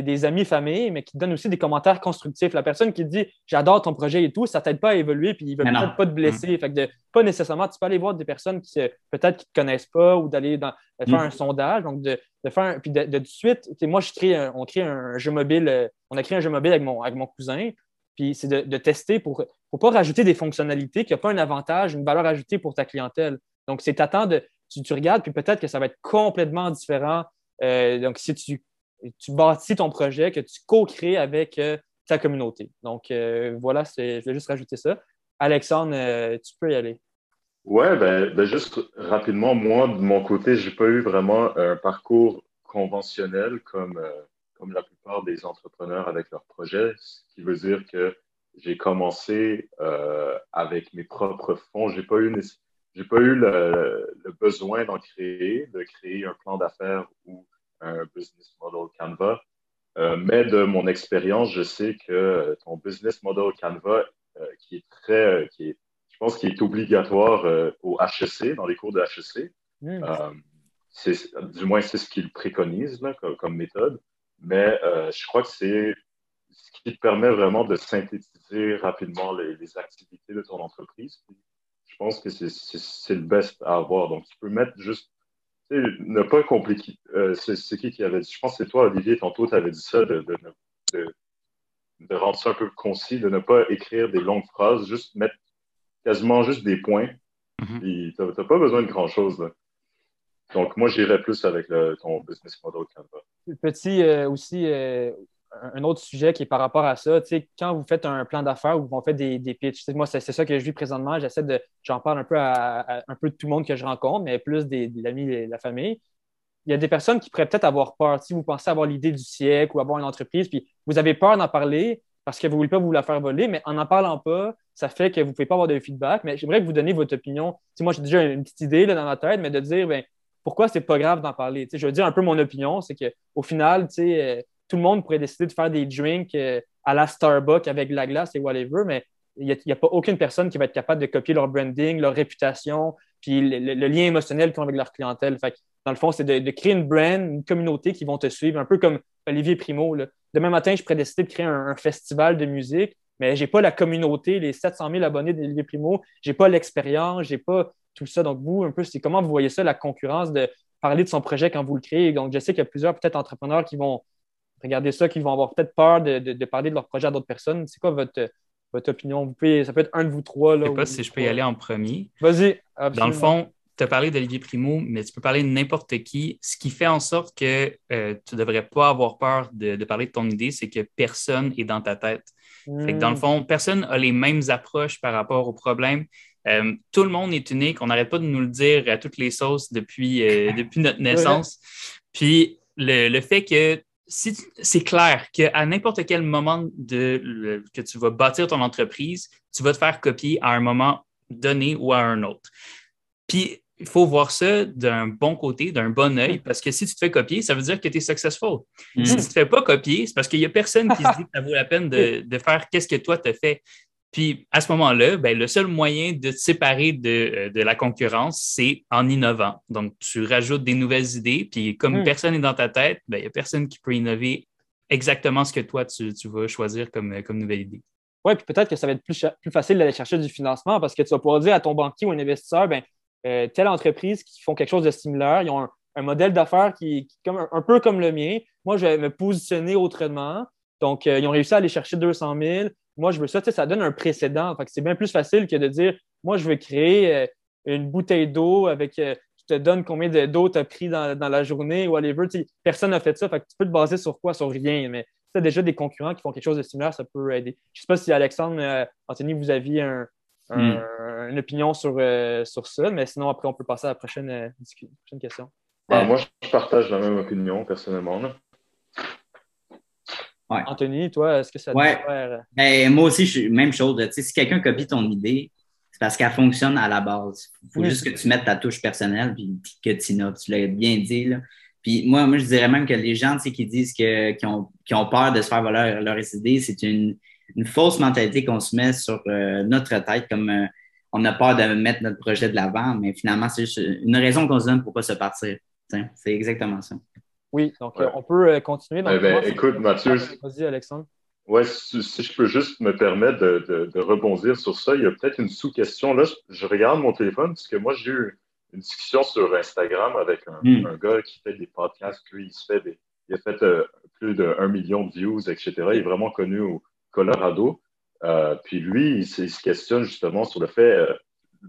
des, amis, famille, mais qui te donnent aussi des commentaires constructifs. La personne qui dit J'adore ton projet et tout, ça ne t'aide pas à évoluer, puis ils ne veulent peut-être pas te blesser. Mm. Fait que pas nécessairement, tu peux aller voir des personnes qui peut-être qui ne te connaissent pas ou d'aller faire mm. un sondage. Donc, de, faire puis de, de, suite, moi, je crée on crée un jeu mobile, euh, on a créé un jeu mobile avec mon, avec mon cousin. Puis c'est de, tester pour ne pas rajouter des fonctionnalités qui n'ont pas un avantage, une valeur ajoutée pour ta clientèle. Donc, c'est t'attends de. Tu, tu, regardes, puis peut-être que ça va être complètement différent. Euh, donc, si tu tu bâtis ton projet que tu co-crées avec euh, ta communauté. Donc, euh, voilà, je vais juste rajouter ça. Alexandre, euh, tu peux y aller.
Ouais, ben, ben, juste rapidement, moi, de mon côté, je n'ai pas eu vraiment un parcours conventionnel comme, comme la plupart des entrepreneurs avec leurs projets, ce qui veut dire que j'ai commencé avec mes propres fonds. Je n'ai pas eu, j'ai pas eu le, le besoin d'en créer, de créer un plan d'affaires ou un business model Canva. Euh, mais de mon expérience, je sais que ton business model Canva, euh, qui est très, qui est, je pense qu'il est obligatoire euh, au HEC, dans les cours de HEC. Hmm. du moins, c'est ce qu'il préconise là, comme, méthode. Mais je crois que c'est ce qui te permet vraiment de synthétiser rapidement les, les activités de ton entreprise. Je pense que c'est le best à avoir. Donc, tu peux mettre juste ne pas compliquer. Euh, c'est qui qui avait dit Je pense que c'est toi, Olivier, tantôt, tu avais dit ça, de, de, rendre ça un peu concis, de ne pas écrire des longues phrases, juste mettre quasiment juste des points. Mm-hmm. Tu n'as pas besoin de grand-chose. Donc, moi, j'irais plus avec ton business model Canva.
Petit euh, aussi, euh, un autre sujet qui est par rapport à ça, quand vous faites un plan d'affaires ou vous faites des, des pitchs, moi, c'est ça que je vis présentement. J'essaie de, j'en parle un peu à, un peu de tout le monde que je rencontre, mais plus des, amis et de la famille. Il y a des personnes qui pourraient peut-être avoir peur. Si vous pensez avoir l'idée du siècle ou avoir une entreprise, puis vous avez peur d'en parler parce que vous ne voulez pas vous la faire voler, mais en n'en parlant pas, ça fait que vous ne pouvez pas avoir de feedback. Mais j'aimerais que vous donniez votre opinion. moi, j'ai déjà une petite idée là, dans ma tête, mais de dire, ben, pourquoi c'est pas grave d'en parler? je veux dire un peu mon opinion, c'est qu'au final, tu sais, euh, tout le monde pourrait décider de faire des drinks euh, à la Starbucks avec la glace et whatever, mais il n'y a, pas aucune personne qui va être capable de copier leur branding, leur réputation, puis le, lien émotionnel qu'ils ont avec leur clientèle. Fait dans le fond, c'est de, créer une brand, une communauté qui vont te suivre, un peu comme Olivier Primo. Demain matin, je pourrais décider de créer un, festival de musique, mais je n'ai pas la communauté, les 700 000 abonnés d'Olivier Primo, je n'ai pas l'expérience, je n'ai pas tout ça. Donc, vous, un peu, c'est comment vous voyez ça, la concurrence de parler de son projet quand vous le créez. Donc, je sais qu'il y a plusieurs peut-être entrepreneurs qui vont regarder ça, qui vont avoir peut-être peur de, parler de leur projet à d'autres personnes. C'est quoi votre, votre opinion? Vous pouvez, ça peut être un de vous trois. Là,
je ne sais pas si je peux y aller en premier.
Vas-y.
Dans le fond, tu as parlé d'Olivier Primo, mais tu peux parler de n'importe qui. Ce qui fait en sorte que euh, tu ne devrais pas avoir peur de, parler de ton idée, c'est que personne est dans ta tête. dans le hmm. fond, personne n'a les mêmes approches par rapport au problème. Euh, tout le monde est unique. On n'arrête pas de nous le dire à toutes les sauces depuis, euh, (laughs) depuis notre naissance. Puis le, fait que si c'est clair qu'à n'importe quel moment de, que tu vas bâtir ton entreprise, tu vas te faire copier à un moment donné ou à un autre. Puis il faut voir ça d'un bon côté, d'un bon œil, parce que si tu te fais copier, ça veut dire que tu es successful. Si tu ne te fais pas copier, c'est parce qu'il n'y a personne qui se dit que ça vaut la peine de, (laughs) de faire qu'est-ce que toi te fais. Puis à ce moment-là, ben, le seul moyen de te séparer de, euh, la concurrence, c'est en innovant. Donc, tu rajoutes des nouvelles idées, puis comme hmm. personne n'est dans ta tête, ben, il n'y a personne qui peut innover exactement ce que toi, tu, vas choisir comme, comme nouvelle idée.
Oui, puis peut-être que ça va être plus, plus facile d'aller chercher du financement parce que tu vas pouvoir dire à ton banquier ou un investisseur, ben, euh, telle entreprise qui font quelque chose de similaire, ils ont un, modèle d'affaires qui, est comme, un, peu comme le mien. Moi, je vais me positionner autrement. Donc, euh, ils ont réussi à aller chercher 200 000 moi, je veux ça. Tu sais, ça donne un précédent. c'est bien plus facile que de dire, moi, je veux créer euh, une bouteille d'eau avec, euh, je te donne combien d'eau tu as pris dans, la journée ou whatever. Tu personne n'a fait ça. Fait tu peux te baser sur quoi? Sur rien. Mais tu as déjà des concurrents qui font quelque chose de similaire, ça peut aider. Je ne sais pas si Alexandre, euh, Anthony, vous aviez hmm. une opinion sur, sur ça, mais sinon, après, on peut passer à la prochaine, prochaine question.
Ben, moi, je partage la même opinion, personnellement.
Anthony, toi, est-ce que ça te
faire... Ben, moi aussi, je même chose. si quelqu'un copie ton idée, c'est parce qu'elle fonctionne à la base. Il faut juste que tu mettes ta touche personnelle puis que tu innoves. Tu l'as bien dit. Là. Puis moi, moi, je dirais même que les gens qui disent que, qui, ont, qui ont peur de se faire voler leurs idées, c'est une, une, fausse mentalité qu'on se met sur euh, notre tête comme euh, on a peur de mettre notre projet de l'avant, mais finalement, c'est juste une raison qu'on se donne pour ne pas se partir. C'est exactement ça.
Oui, donc euh, on peut euh, continuer.
Eh ben, écoute, Mathieu.
Vas-y, Alexandre.
Oui, si, je peux juste me permettre de, rebondir sur ça, il y a peut-être une sous-question. Là, je, regarde mon téléphone parce que moi, j'ai eu une discussion sur Instagram avec un, hmm. gars qui fait des podcasts. Lui, il, se fait des, il a fait euh, plus d'un million de views, etc. Il est vraiment connu au Colorado. puis lui, il, se questionne justement sur le fait,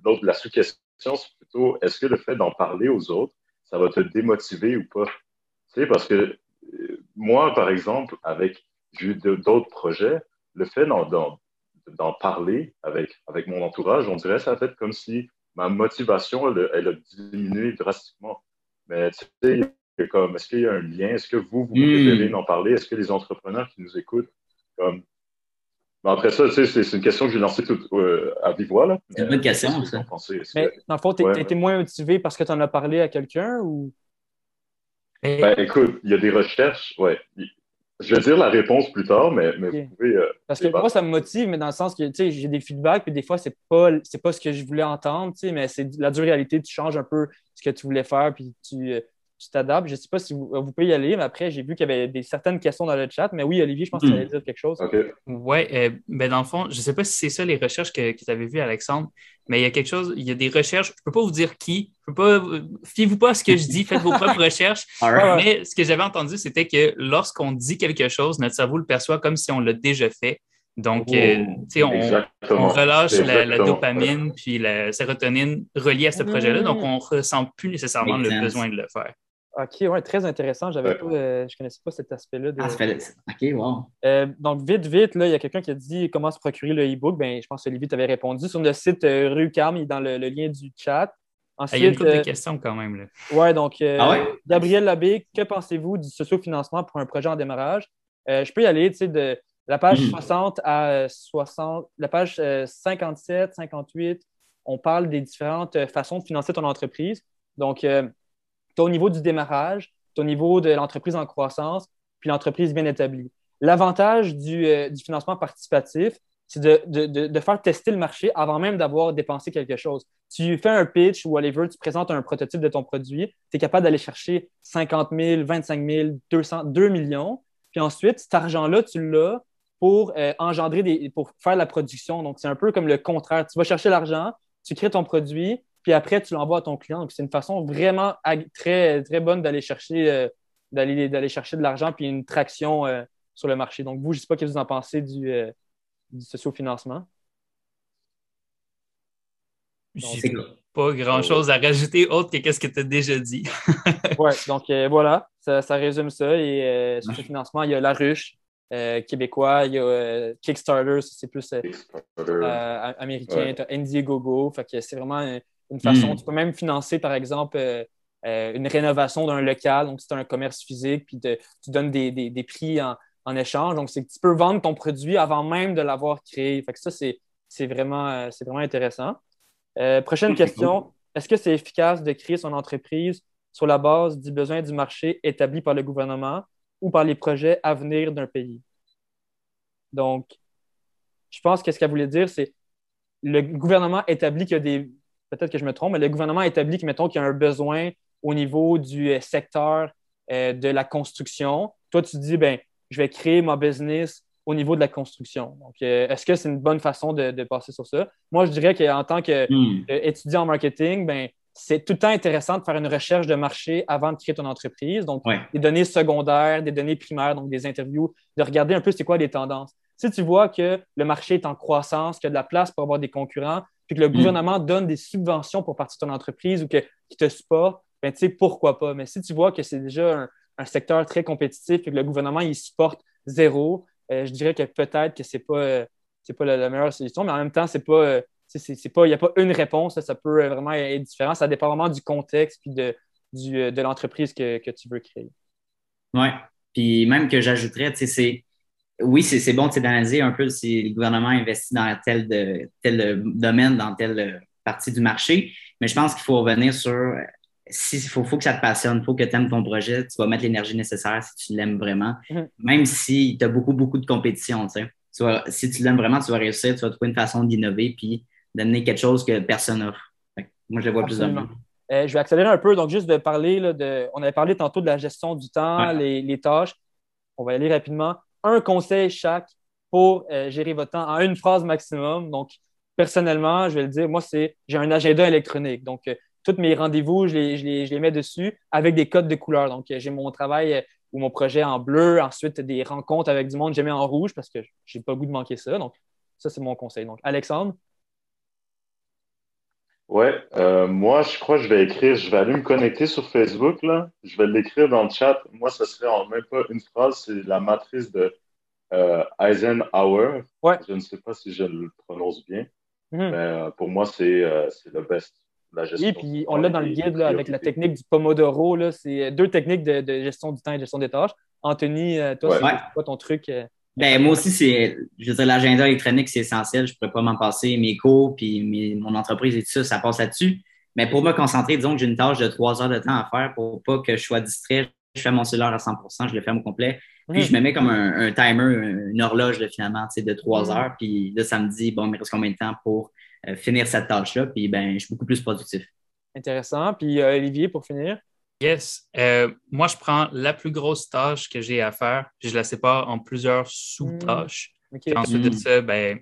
l'autre, la sous-question, c'est plutôt est-ce que le fait d'en parler aux autres, ça va te démotiver ou pas? Parce que euh, moi, par exemple, avec d'autres projets, le fait d'en parler avec, avec mon entourage, on dirait ça fait comme si ma motivation, elle, a diminué drastiquement. Mais tu sais, est-ce qu'il y a un lien? Est-ce que vous, vous préférez hmm. en parler? Est-ce que les entrepreneurs qui nous écoutent, comme... après ça, tu sais, c'est une question que j'ai lancée tout, euh, à vive voix.
C'est une bonne question, ça.
Mais dans le fond, tu été moins motivé parce que tu en as parlé à quelqu'un ou?
Ben, écoute, il y a des recherches, ouais. Je vais dire la réponse plus tard, mais, mais vous pouvez. Euh,
Parce que moi, ça me motive, mais dans le sens que j'ai des feedbacks, puis des fois, c'est pas, pas ce que je voulais entendre, mais c'est la dure réalité. Tu changes un peu ce que tu voulais faire, puis tu, euh, tu t'adaptes. Je ne sais pas si vous, vous, pouvez y aller, mais après, j'ai vu qu'il y avait des, certaines questions dans le chat. Mais oui, Olivier, je pense que tu allais dire quelque chose.
Oui, euh, ben dans le fond, je ne sais pas si c'est ça les recherches que, que tu avais vues, Alexandre, mais il y a quelque chose, il y a des recherches, je ne peux pas vous dire qui, je peux pas, fiez-vous pas à ce que je dis, (laughs) faites vos propres recherches. Mais ce que j'avais entendu, c'était que lorsqu'on dit quelque chose, notre cerveau le perçoit comme si on l'a déjà fait. Donc, euh, tu sais, on, relâche la, dopamine puis la sérotonine reliée à ce projet-là. Donc, on ne ressent plus nécessairement le besoin de le faire.
OK, ouais, très intéressant. J'avais pas, euh, je ne connaissais pas cet aspect-là.
Ah, OK, wow.
Euh, donc, vite, vite, là, il y a quelqu'un qui a dit comment se procurer le e-book. Ben, je pense que Olivier t'avait répondu sur le site euh, RUCAM, il est dans le, lien du chat.
Ensuite, il y a une couple de questions quand même. Là.
Ouais, donc, ah Gabriel Labbé, que pensez-vous du socio-financement pour un projet en démarrage? je peux y aller, tu sais, de la page 60 hmm. à 60, la page 57, 58, on parle des différentes façons de financer ton entreprise. Donc, au niveau du démarrage, au niveau de l'entreprise en croissance, puis l'entreprise bien établie. L'avantage du, euh, financement participatif, c'est de, faire tester le marché avant même d'avoir dépensé quelque chose. Tu fais un pitch ou whatever, tu présentes un prototype de ton produit, tu es capable d'aller chercher 50 000, 25 000, 200, 2 millions. Puis ensuite, cet argent-là, tu l'as pour euh, engendrer des, pour faire la production. Donc, c'est un peu comme le contraire. Tu vas chercher l'argent, tu crées ton produit, puis après, tu l'envoies à ton client. Donc, c'est une façon vraiment très, très bonne d'aller chercher, euh, d'aller, chercher de l'argent puis une traction euh, sur le marché. Donc, vous, je ne sais pas ce que vous en pensez du, euh, du sociofinancement.
J'ai pas grand-chose à rajouter autre que ce que tu as déjà dit. (laughs)
oui, donc voilà, ça, résume ça. Et sur le financement, il y a La Ruche, québécois, il y a Kickstarter, c'est plus américain, tu as Indiegogo, fait que c'est vraiment une façon. Hmm. Tu peux même financer, par exemple, euh, euh, une rénovation d'un local. Donc, c'est un commerce physique, puis tu donnes des, prix en, échange. Donc, c'est que tu peux vendre ton produit avant même de l'avoir créé. Fait que ça, c'est vraiment, euh, vraiment intéressant. prochaine question. Est-ce que c'est efficace de créer son entreprise sur la base du besoin du marché établi par le gouvernement ou par les projets à venir d'un pays? Donc, je pense que ce qu'elle voulait dire, c'est le gouvernement établit qu'il y a des, peut-être que je me trompe, mais le gouvernement établit qu'il y a un besoin au niveau du euh, secteur euh, de la construction. Toi, tu dis, ben, je vais créer mon business au niveau de la construction. Donc, euh, est-ce que c'est une bonne façon de, passer sur ça? Moi, je dirais qu'en tant qu'étudiant hmm. en marketing, ben, c'est tout le temps intéressant de faire une recherche de marché avant de créer ton entreprise. Donc, des données secondaires, des données primaires, donc des interviews, de regarder un peu c'est quoi les tendances. Si tu vois que le marché est en croissance, qu'il y a de la place pour avoir des concurrents, puis que le mm. gouvernement donne des subventions pour partir de ton entreprise ou qu'il te supporte, ben, tu sais, pourquoi pas? Mais si tu vois que c'est déjà un, secteur très compétitif et que le gouvernement, il supporte zéro, euh, je dirais que peut-être que ce n'est pas, euh, pas la, meilleure solution, mais en même temps, c'est pas. Euh, pas, il n'y a pas une réponse, ça peut vraiment être différent. Ça dépend vraiment du contexte et de, de l'entreprise que, que, tu veux créer.
Oui. Puis même que j'ajouterais, c'est oui, c'est bon d'analyser un peu si le gouvernement investit dans tel, de, tel domaine, dans telle partie du marché, mais je pense qu'il faut revenir sur il faut, faut, que ça te passionne, il faut que tu aimes ton projet, tu vas mettre l'énergie nécessaire si tu l'aimes vraiment, mm-hmm. même si tu as beaucoup, beaucoup de compétition. Tu sais. si tu l'aimes vraiment, tu vas réussir, tu vas trouver une façon d'innover puis d'amener quelque chose que personne n'offre. Moi, je le vois plus ou moins.
je vais accélérer un peu, donc juste de parler, de, on avait parlé tantôt de la gestion du temps, les, les, tâches. On va y aller rapidement un conseil chaque pour euh, gérer votre temps en une phrase maximum. Donc, personnellement, je vais le dire, moi, c'est j'ai un agenda électronique. Donc, euh, tous mes rendez-vous, je les, mets dessus avec des codes de couleur. Donc, euh, j'ai mon travail ou mon projet en bleu, ensuite des rencontres avec du monde, je les mets en rouge parce que je n'ai pas le goût de manquer ça. Donc, ça, c'est mon conseil. Donc, Alexandre?
Ouais, moi, je crois que je vais écrire, je vais aller me connecter sur Facebook, là. Je vais l'écrire dans le chat. Moi, ça serait en même pas une phrase, c'est la matrice de euh, Eisenhower. Ouais. Je ne sais pas si je le prononce bien, mhm. mais euh, pour moi, euh, c'est le best.
La gestion Et puis, on l'a dans le guide là, avec la technique du Pomodoro. C'est deux techniques de, de, gestion du temps et de gestion des tâches. Anthony, toi, c'est quoi ton truc?
Ben, moi aussi, c'est, je veux dire, l'agenda électronique, c'est essentiel. Je ne pourrais pas m'en passer. Mes cours, puis mon entreprise et tout ça, ça passe là-dessus. Mais pour me concentrer, disons que j'ai une tâche de trois heures de temps à faire pour pas que je sois distrait, je fais mon cellulaire à 100 je le ferme au complet. Puis je me mets comme un, timer, une horloge finalement de trois heures. Puis là, ça me dit, bon, il me reste combien de temps pour euh, finir cette tâche-là? Puis ben, je suis beaucoup plus productif.
Intéressant. Puis euh, Olivier, pour finir?
Yes. Euh, moi, je prends la plus grosse tâche que j'ai à faire, puis je la sépare en plusieurs sous-tâches. Mmh. Ensuite de ça, ben,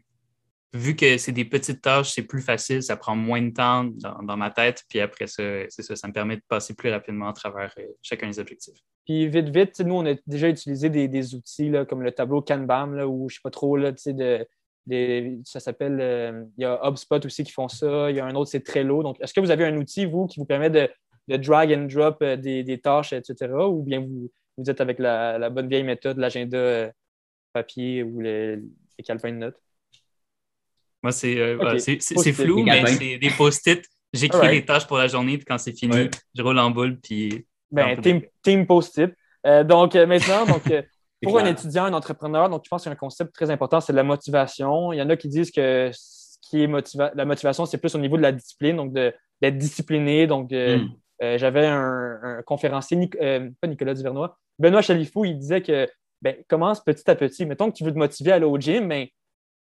vu que c'est des petites tâches, c'est plus facile, ça prend moins de temps dans, ma tête. Puis après ça, c'est ça, ça me permet de passer plus rapidement à travers euh, chacun des objectifs.
Puis vite, vite, nous, on a déjà utilisé des, outils là, comme le tableau Kanban, là, ou je ne sais pas trop, là, de, ça s'appelle, euh, il y a HubSpot aussi qui font ça, il y a un autre, c'est Trello. Donc, est-ce que vous avez un outil, vous, qui vous permet de, drag and drop euh, des, tâches, etc., ou bien vous, vous êtes avec la, bonne vieille méthode, l'agenda papier ou les, les calepins de notes?
Moi, c'est euh, flou, mais c'est des post-it. J'écris les tâches pour la journée, puis quand c'est fini, je roule en boule, puis.
Ben, team, post-it. Euh, donc, euh, maintenant, donc, (laughs) pour un étudiant, un entrepreneur, donc je pense qu'il y a un concept très important, c'est la motivation. Il y en a qui disent que ce qui est la motivation, c'est plus au niveau de la discipline, donc d'être discipliné. Donc, hmm. j'avais un, conférencier, pas Nicolas Duvernois, Benoît Chalifou, il disait que ben, commence petit à petit. Mettons que tu veux te motiver à aller au gym, mais ben,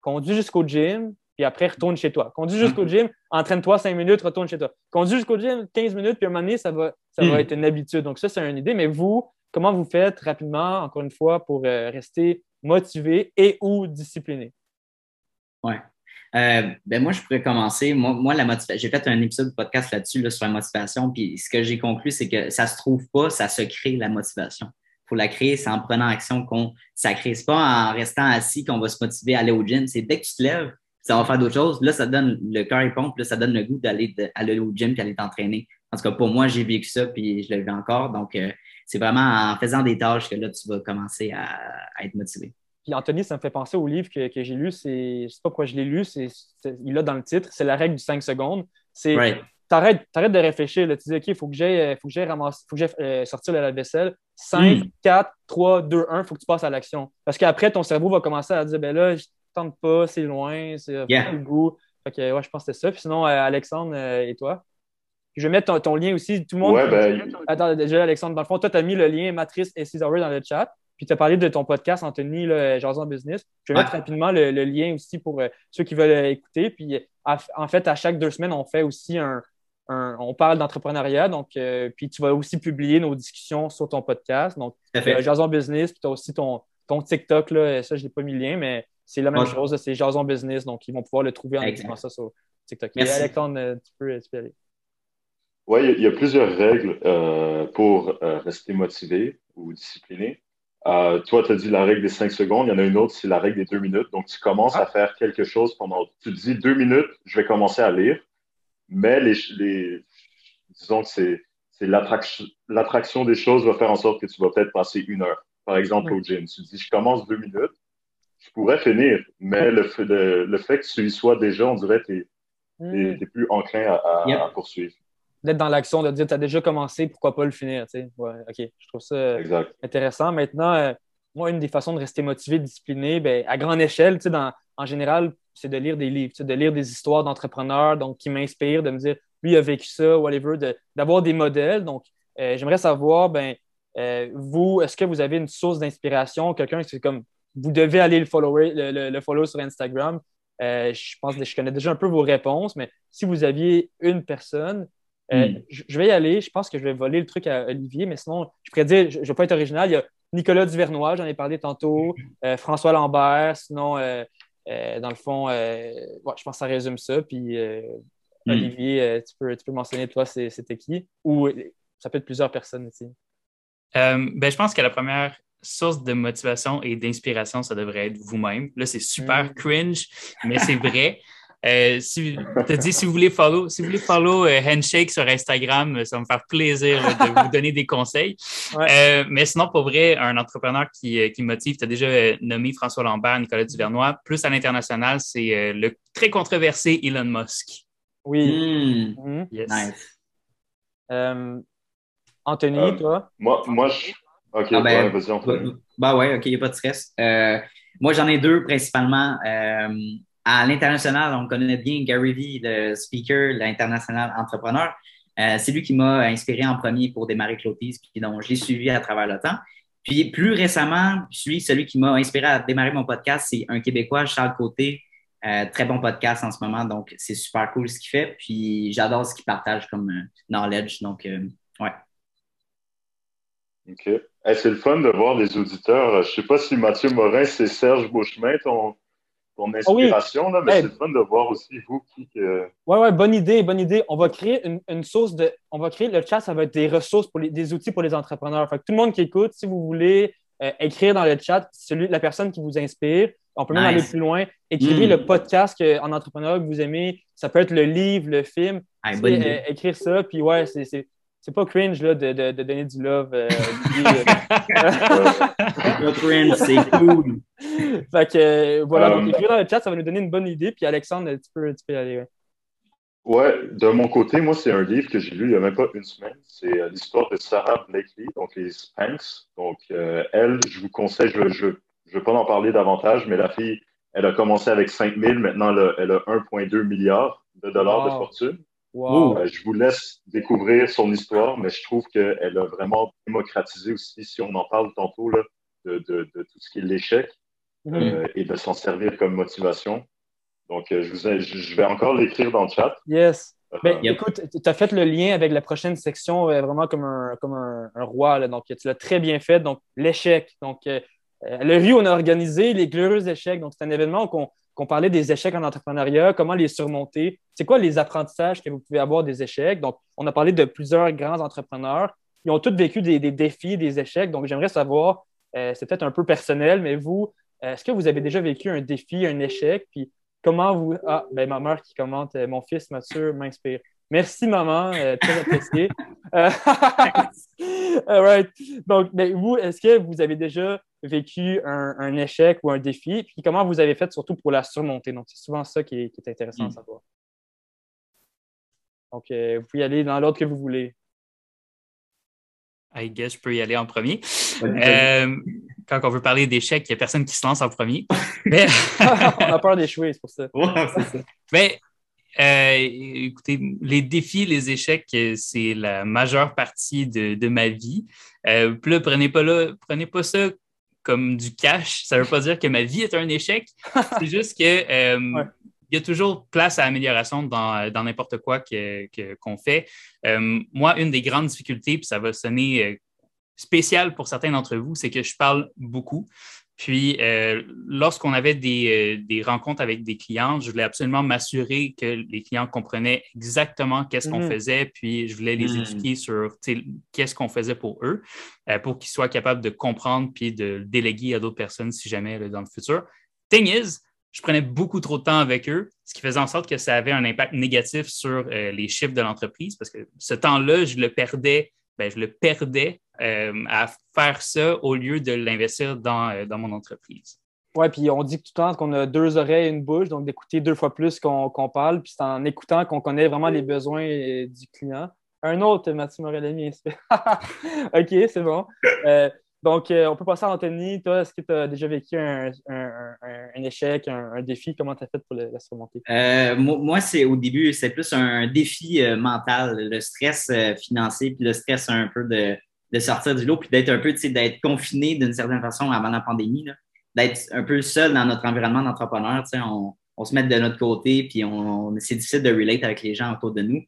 conduis jusqu'au gym, puis après, retourne chez toi. Conduis jusqu'au gym, entraîne-toi 5 minutes, retourne chez toi. Conduis jusqu'au gym 15 minutes, puis à un moment donné, ça va, ça va hmm. être une habitude. Donc, ça, c'est une idée. Mais vous, comment vous faites rapidement, encore une fois, pour euh, rester motivé et ou discipliné?
Oui. Euh, ben moi, je pourrais commencer. Moi, moi la j'ai fait un épisode de podcast là-dessus là, sur la motivation. Puis ce que j'ai conclu, c'est que ça se trouve pas, ça se crée la motivation. Faut la créer, c'est en prenant action qu'on ça crée. C'est pas en restant assis qu'on va se motiver à aller au gym. C'est dès que tu te lèves, ça va faire d'autres choses. Là, ça donne le cœur et pompe, là, ça donne le goût d'aller aller au gym et aller t'entraîner. En tout cas, pour moi, j'ai vécu ça, puis je le vis encore. Donc, euh, c'est vraiment en faisant des tâches que là, tu vas commencer à, être motivé.
Puis Anthony, ça me fait penser au livre que, j'ai lu. C'est, je sais pas pourquoi je l'ai lu. C'est, il l'a dans le titre. C'est la règle du 5 secondes. C'est t'arrêtes, de réfléchir. Tu dis, OK, il faut que j'aille, faut que ramasser, faut que euh, sortir la lave-vaisselle. 5, 4, 3, 2, 1, il faut que tu passes à l'action. Parce qu'après, ton cerveau va commencer à dire, ben là, je tente pas, c'est loin, c'est yeah. le goût. Fait que, ouais, je pense que c'était ça. Puis sinon, euh, Alexandre et toi? Je vais mettre ton, lien aussi. Tout le monde.
Ouais, ben...
Attends, déjà, Alexandre, dans le fond, toi, tu as mis le lien Matrice et Cesar dans le chat. Puis tu as parlé de ton podcast, Anthony, Jason Business. Je vais mettre rapidement le, lien aussi pour euh, ceux qui veulent écouter. Puis en fait, à chaque deux semaines, on fait aussi un. on parle d'entrepreneuriat. Donc, euh, puis tu vas aussi publier nos discussions sur ton podcast. Donc, euh, Jason Business, puis tu as aussi ton, ton TikTok. Là, ça, je n'ai pas mis le lien, mais c'est la même chose. C'est Jason Business. Donc, ils vont pouvoir le trouver en écrivant ça sur TikTok. Alexandre, tu peux, tu peux aller.
Oui, il y, a plusieurs règles euh, pour euh, rester motivé ou discipliné. Euh, toi, tu as dit la règle des cinq secondes. Il y en a une autre, c'est la règle des deux minutes. Donc, tu commences à ah. faire quelque chose pendant. Tu te dis deux minutes, je vais commencer à lire. Mais les, les disons que c'est, c'est l'attraction, des choses va faire en sorte que tu vas peut-être passer une heure. Par exemple, au gym. Tu te dis, je commence deux minutes, je pourrais finir. Mais le fait, le fait que tu y sois déjà, on dirait que tu es, hmm. plus enclin à poursuivre
d'être dans l'action, de dire tu as déjà commencé, pourquoi pas le finir. Ouais, OK, je trouve ça intéressant. Maintenant, euh, moi, une des façons de rester motivé, discipliné, ben, à grande échelle, dans, en général, c'est de lire des livres, de lire des histoires d'entrepreneurs donc, qui m'inspirent, de me dire lui a vécu ça, whatever, d'avoir des modèles. Donc, euh, j'aimerais savoir, ben, euh, vous, est-ce que vous avez une source d'inspiration, quelqu'un qui comme vous devez aller le follower, le, le, follow sur Instagram? je pense que je connais déjà un peu vos réponses, mais si vous aviez une personne, euh, hmm. je, vais y aller. Je pense que je vais voler le truc à Olivier, mais sinon, je pourrais dire, je ne vais pas être original. Il y a Nicolas Duvernois, j'en ai parlé tantôt, euh, François Lambert, sinon, euh, dans le fond, je pense que ça résume ça. Puis, hmm. Olivier, tu, peux, tu peux mentionner, toi, c'était qui? Ou ça peut être plusieurs personnes aussi.
ben, je pense que la première source de motivation et d'inspiration, ça devrait être vous-même. Là, c'est super hmm. cringe, mais c'est vrai. (laughs) Euh, si, dit, si vous voulez follow, si vous voulez follow euh, Handshake sur Instagram, euh, ça va me faire plaisir de vous donner des conseils. mais sinon, pour vrai, un entrepreneur qui, qui motive, tu as déjà nommé François Lambert, Nicolas Duvernois. Plus à l'international, c'est le très controversé Elon Musk.
Oui. Hmm. Hmm.
Nice.
Anthony, toi?
Moi, moi je. OK, ah ben, vas-y, Anthony.
Bah ouais, OK, il n'y a pas de stress. moi, j'en ai deux principalement à l'international, on connaît bien Gary Vee, le speaker, l'international entrepreneur. Euh, c'est lui qui m'a inspiré en premier pour démarrer Clotis, puis donc j'ai suivi à travers le temps. Puis plus récemment, celui, celui qui m'a inspiré à démarrer mon podcast, c'est un Québécois, Charles Côté. Euh, très bon podcast en ce moment, donc c'est super cool ce qu'il fait. Puis j'adore ce qu'il partage comme euh, knowledge. Donc, ouais.
OK. c'est le fun de voir les auditeurs. Je ne sais pas si Mathieu Morin, c'est Serge Beauchemin, ton, ton ah inspiration, là, mais c'est fun de voir aussi vous qui. Que...
Oui, ouais, bonne idée, bonne idée. On va créer une, source de. On va créer le chat, ça va être des ressources pour des outils pour les entrepreneurs. Fait tout le monde qui écoute, si vous voulez euh, écrire dans le chat celui, la personne qui vous inspire, on peut même aller plus loin. Écrivez hmm. le podcast en entrepreneur que vous aimez. Ça peut être le livre, le film. Euh, écrire ça, puis ouais, c'est c'est pas cringe là, de, de, de, donner du love. Euh,
pas cringe, c'est cool.
Fait que euh, voilà, donc écrire dans le chat, ça va nous donner une bonne idée. Puis Alexandre, tu peux, tu peux y aller.
Ouais. ouais. de mon côté, moi, c'est un livre que j'ai lu il n'y a même pas une semaine. C'est euh, l'histoire de Sarah Blakely, donc les Spanks. Donc, elle, je vous conseille, je ne je, je veux pas en parler davantage, mais la fille, elle a commencé avec 5 000, maintenant elle a, 1,2 milliard de dollars de fortune. Euh, je vous laisse découvrir son histoire, mais je trouve qu'elle a vraiment démocratisé aussi, si on en parle tantôt, là, de, de, de tout ce qui est l'échec mhm. euh, et de s'en servir comme motivation. Donc, euh, je, vous je vais encore l'écrire dans le chat.
Yes. Ben, écoute, tu as fait le lien avec la prochaine section vraiment comme un, comme un, roi. Là. Donc, tu l'as très bien fait. Donc, l'échec. Donc, le Rio, on a organisé les glorieux échecs. Donc, c'est un événement qu'on qu'on parlait des échecs en entrepreneuriat, comment les surmonter. C'est quoi les apprentissages que vous pouvez avoir des échecs? Donc, on a parlé de plusieurs grands entrepreneurs. Ils ont tous vécu des, défis, des échecs. Donc, j'aimerais savoir, euh, c'est peut-être un peu personnel, mais vous, est-ce que vous avez déjà vécu un défi, un échec? Puis comment vous. Ah, ben ma mère qui commente, euh, mon fils Mathieu m'inspire. Merci, maman, euh, très (laughs) apprécié. (laughs) All right. Donc, ben, vous, est-ce que vous avez déjà vécu un, échec ou un défi? Puis comment vous avez fait surtout pour la surmonter? Donc, c'est souvent ça qui est, intéressant à mm. savoir. Donc, vous pouvez y aller dans l'ordre que vous voulez.
I guess je peux y aller en premier. Euh, quand on veut parler d'échecs, il n'y a personne qui se lance en premier. (laughs)
on a peur d'échouer, c'est pour ça.
Mais, euh, écoutez, les défis, les échecs, c'est la majeure partie de, ma vie. Euh, puis là, prenez pas, là, prenez pas ça comme du cash. Ça ne veut pas dire que ma vie est un échec. (laughs) C'est juste que il y a toujours place à amélioration dans, n'importe quoi qu'on fait. Euh, moi, une des grandes difficultés, puis ça va sonner euh, spécial pour certains d'entre vous, c'est que je parle beaucoup. Puis, euh, lorsqu'on avait des, rencontres avec des clients, je voulais absolument m'assurer que les clients comprenaient exactement qu'est-ce qu'on mm. faisait, puis je voulais les mm. éduquer sur qu'est-ce qu'on faisait pour eux, pour qu'ils soient capables de comprendre puis de déléguer à d'autres personnes si jamais dans le futur. Thing is, je prenais beaucoup trop de temps avec eux, ce qui faisait en sorte que ça avait un impact négatif sur euh, les chiffres de l'entreprise parce que ce temps-là, je le perdais, ben, je le perdais euh, à faire ça au lieu de l'investir dans, euh, dans, mon entreprise.
Oui, puis on dit tout le temps qu'on a deux oreilles et une bouche, donc d'écouter deux fois plus qu'on parle, puis c'est en écoutant qu'on connaît vraiment les besoins du client. Un autre, Mathieu Morel (laughs) OK, c'est bon. Donc, euh, on peut passer à Anthony. Toi, est-ce que tu as déjà vécu un, échec, un, défi? Comment tu as fait pour le, la surmonter?
Euh, moi, c'est au début, c'est plus un défi euh, mental, le stress financier, puis le stress un peu de, sortir du lot, puis d'être un peu, d'être confiné d'une certaine façon avant la pandémie, d'être un peu seul dans notre environnement d'entrepreneur. On, on se met de notre côté, puis on, c'est difficile de relate avec les gens autour de nous.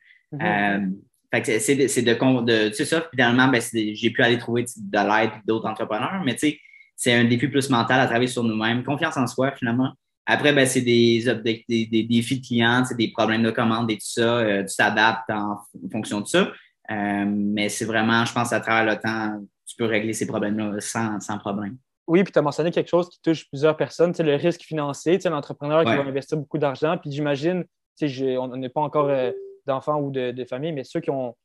Mm-hmm c'est de, de c'est ça, finalement, ben, j'ai pu aller trouver de l'aide d'autres entrepreneurs, mais tu sais, c'est un défi plus mental à travailler sur nous-mêmes, confiance en soi, finalement. Après, ben, c'est des, des, des, défis de clients, c'est des problèmes de commande et tout ça. Euh, tu t'adaptes en, fonction de ça. Euh, mais c'est vraiment, je pense, à travers le temps, tu peux régler ces problèmes-là sans, sans, problème.
Oui, puis tu as mentionné quelque chose qui touche plusieurs personnes, le risque financier, l'entrepreneur qui va investir beaucoup d'argent. Puis j'imagine, on n'est pas encore euh, d'enfants ou de, de familles, mais ceux qui ont.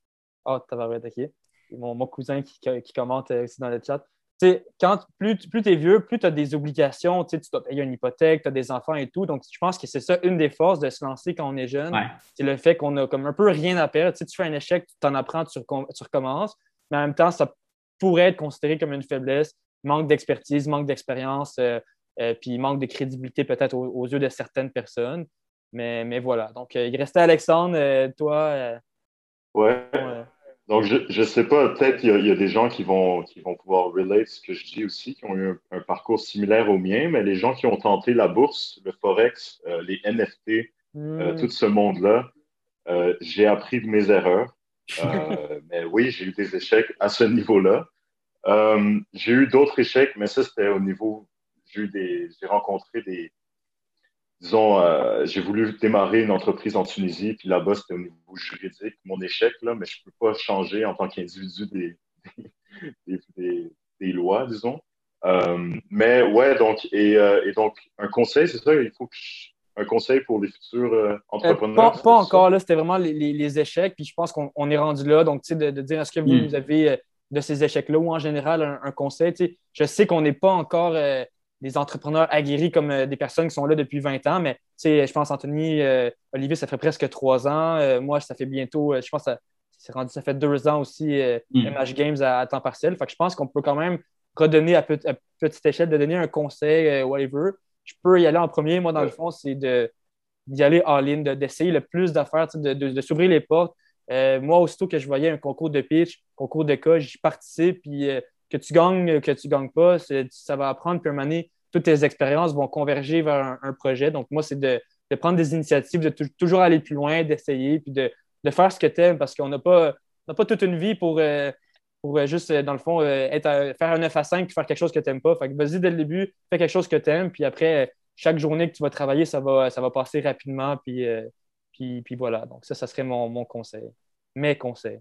Ah, oh, attaqué. Mon, mon cousin qui, qui, commente euh, aussi dans le chat. sais, quand plus, plus tu es vieux, plus tu as des obligations, tu dois payer une hypothèque, tu as des enfants et tout. Donc, je pense que c'est ça une des forces de se lancer quand on est jeune. C'est le fait qu'on a comme un peu rien à perdre. Tu, sais, tu fais un échec, tu t'en apprends, tu, recommences. Mais en même temps, ça pourrait être considéré comme une faiblesse, manque d'expertise, manque d'expérience, euh, euh, puis manque de crédibilité peut-être aux, yeux de certaines personnes. Mais, mais voilà. Donc, euh, il restait Alexandre, euh, toi. Euh,
ouais. Donc, je ne sais pas, peut-être il y, a des gens qui vont, qui vont pouvoir relate ce que je dis aussi, qui ont eu un, parcours similaire au mien, mais les gens qui ont tenté la bourse, le Forex, les NFT, hmm. tout ce monde-là, j'ai appris de mes erreurs. (laughs) mais oui, j'ai eu des échecs à ce niveau-là. j'ai eu d'autres échecs, mais ça, c'était au niveau. J'ai rencontré des, disons, euh, j'ai voulu démarrer une entreprise en Tunisie, puis là-bas, c'était au niveau juridique, mon échec, là, mais je ne peux pas changer en tant qu'individu (laughs) des, des, lois, disons. Euh, mais ouais, donc, et, euh, et, donc, un conseil, c'est ça, il faut que un conseil pour les futurs entrepreneurs?
pas, encore, là, c'était vraiment les, les, échecs, puis je pense qu'on est rendu là, donc, tu sais, de, dire est-ce que vous, hmm. avez de ces échecs-là ou en général un, un conseil, tu sais, je sais qu'on n'est pas encore des entrepreneurs aguerris comme euh, des personnes qui sont là depuis 20 ans, mais je pense, Anthony, euh, Olivier, ça fait presque trois ans. Euh, moi, ça fait bientôt, je pense, ça, rendu, ça fait deux ans aussi, MH mm. Games à, temps partiel. Fait que je pense qu'on peut quand même redonner à, petite échelle, de donner un conseil, whatever. Je peux y aller en premier. Moi, dans le fond, c'est d'y aller all-in, d'essayer le plus d'affaires, de, de, s'ouvrir les portes. moi, aussitôt que je voyais un concours de pitch, concours de cas, j'y participe, puis que tu gagnes, que tu ne gagnes pas, ça va apprendre. Puis moment toutes tes expériences vont converger vers un, projet. Donc, moi, c'est de, prendre des initiatives, de toujours aller plus loin, d'essayer, puis de, faire ce que tu aimes parce qu'on n'a pas, pas toute une vie pour, euh, pour euh, juste, dans le fond, euh, être faire un 9 à 5 puis faire quelque chose que tu n'aimes pas. Fait que vas-y dès le début, fais quelque chose que tu aimes, puis après, chaque journée que tu vas travailler, ça va, ça va passer rapidement. Puis, puis, puis, voilà. Donc, ça, ça serait mon, mon conseil. Mes conseils.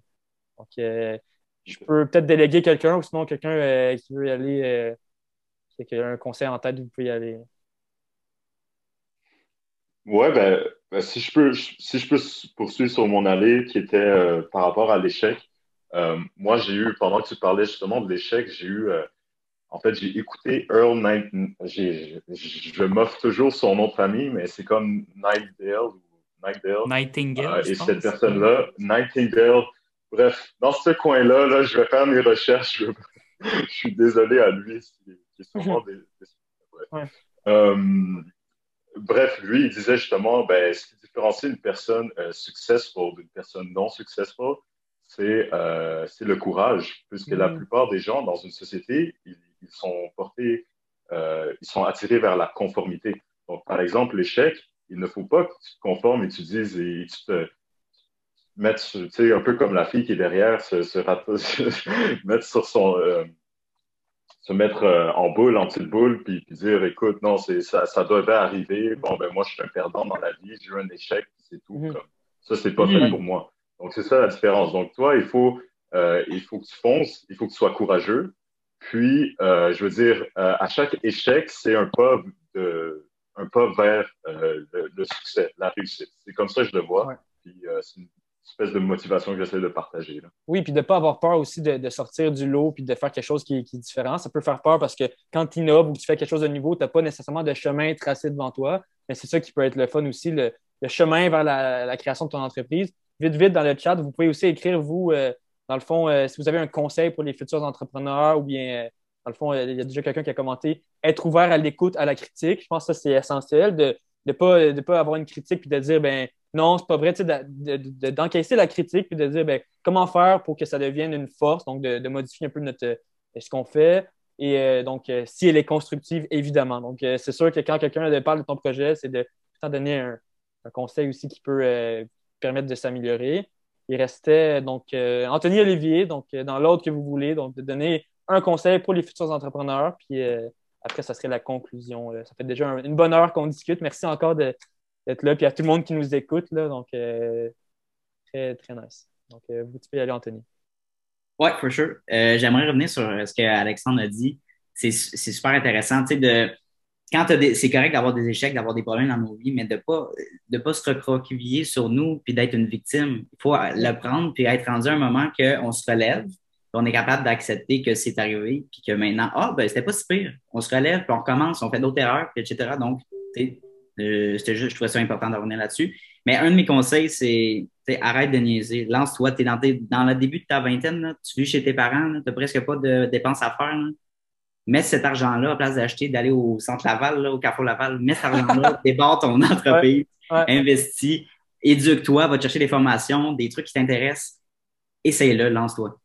Donc, je peux peut-être déléguer quelqu'un ou sinon quelqu'un qui veut y aller, qui a un conseil en tête, vous pouvez y aller.
Ouais, ben, ben, si, je peux, si je peux poursuivre sur mon allée qui était euh, par rapport à l'échec, euh, moi, j'ai eu, pendant que tu parlais justement de l'échec, j'ai eu, euh, en fait, j'ai écouté Earl Nightingale. Je m'offre toujours son nom de famille, mais c'est comme Nightingale.
Nightingale. Nightingale
et cette personne-là, Nightingale. Bref, dans ce coin-là, là, je vais faire mes recherches. Je, (laughs) suis désolé à lui, qui est sûrement des. (laughs) ouais bref, lui, il disait justement, ben, ce qui différencie une personne euh, successful d'une personne non successful, c'est euh, le courage, puisque la mm. plupart des gens dans une société, ils, sont portés, euh, ils sont attirés vers la conformité. Donc, par exemple, l'échec, il ne faut pas que tu te conformes et tu dises et tu te mettes, tu sais, un peu comme la fille qui est derrière, se, (laughs) se mettre sur son, euh, se mettre euh, en boule, en petite boule, puis, dire, écoute, non, c'est ça, ça devait arriver. Bon, ben moi, je suis un perdant dans la vie, j'ai eu un échec, c'est tout. Mhm. Ça, c'est pas fait pour moi. Donc, c'est ça la différence. Donc, toi, il faut, euh, il faut que tu fonces, il faut que tu sois courageux. Puis, euh, je veux dire, à chaque échec, c'est un pas de, un pas vers le, succès, la réussite. C'est comme ça que je le vois. Puis, c'est une espèce de motivation que j'essaie de partager.
Oui, puis de ne pas avoir peur aussi de, sortir du lot puis de faire quelque chose qui, est différent. Ça peut faire peur parce que quand tu innoves ou tu fais quelque chose de nouveau, tu n'as pas nécessairement de chemin tracé devant toi. Mais c'est ça qui peut être le fun aussi, le, chemin vers la, création de ton entreprise. Vite, vite, dans le chat, vous pouvez aussi écrire, vous, euh, dans le fond, euh, si vous avez un conseil pour les futurs entrepreneurs ou bien, euh, dans le fond, il y a déjà quelqu'un qui a commenté, être ouvert à l'écoute, à la critique. Je pense que ça, c'est essentiel de ne pas, pas avoir une critique puis de dire, ben non, c'est pas vrai, d'encaisser la critique puis de dire ben, comment faire pour que ça devienne une force, donc de, modifier un peu notre, euh, ce qu'on fait. Et euh, donc, euh, si elle est constructive, évidemment. Donc, c'est sûr que quand quelqu'un parle de ton projet, c'est de donner un, conseil aussi qui peut permettre de s'améliorer. Il restait donc Anthony Olivier, donc dans l'autre que vous voulez, donc de donner un conseil pour les futurs entrepreneurs. Puis après, ça serait la conclusion. Ça fait déjà une bonne heure qu'on discute. Merci encore de, d'être là, puis à tout le monde qui nous écoute. Là, donc, euh, très, très nice. Donc, euh, vous pouvez y aller, Anthony.
Oui, for sure. Euh, j'aimerais revenir sur ce qu'Alexandre a dit. C'est super intéressant. Tu sais, de, quand c'est correct d'avoir des échecs, d'avoir des problèmes dans nos vies, mais de ne pas, de pas se recroqueviller sur nous puis d'être une victime. Il faut le prendre puis être rendu à un moment qu'on se relève, on est capable d'accepter que c'est arrivé puis que maintenant, ah, ben, c'était pas si pire. On se relève puis on recommence, on fait d'autres erreurs, puis etc. Donc, euh, juste, je trouvais ça important de revenir là-dessus. Mais un de mes conseils, c'est arrête de niaiser. Lance-toi. Tu es dans, dans, le début de ta vingtaine, tu vis chez tes parents, tu n'as presque pas de dépenses à faire. Mets cet argent-là, à place d'acheter, d'aller au centre Laval, au Carrefour Laval, mets cet argent-là, (laughs) débarre ton entreprise, investis, éduque-toi, va te chercher des formations, des trucs qui t'intéressent. Essaye-le, lance-toi.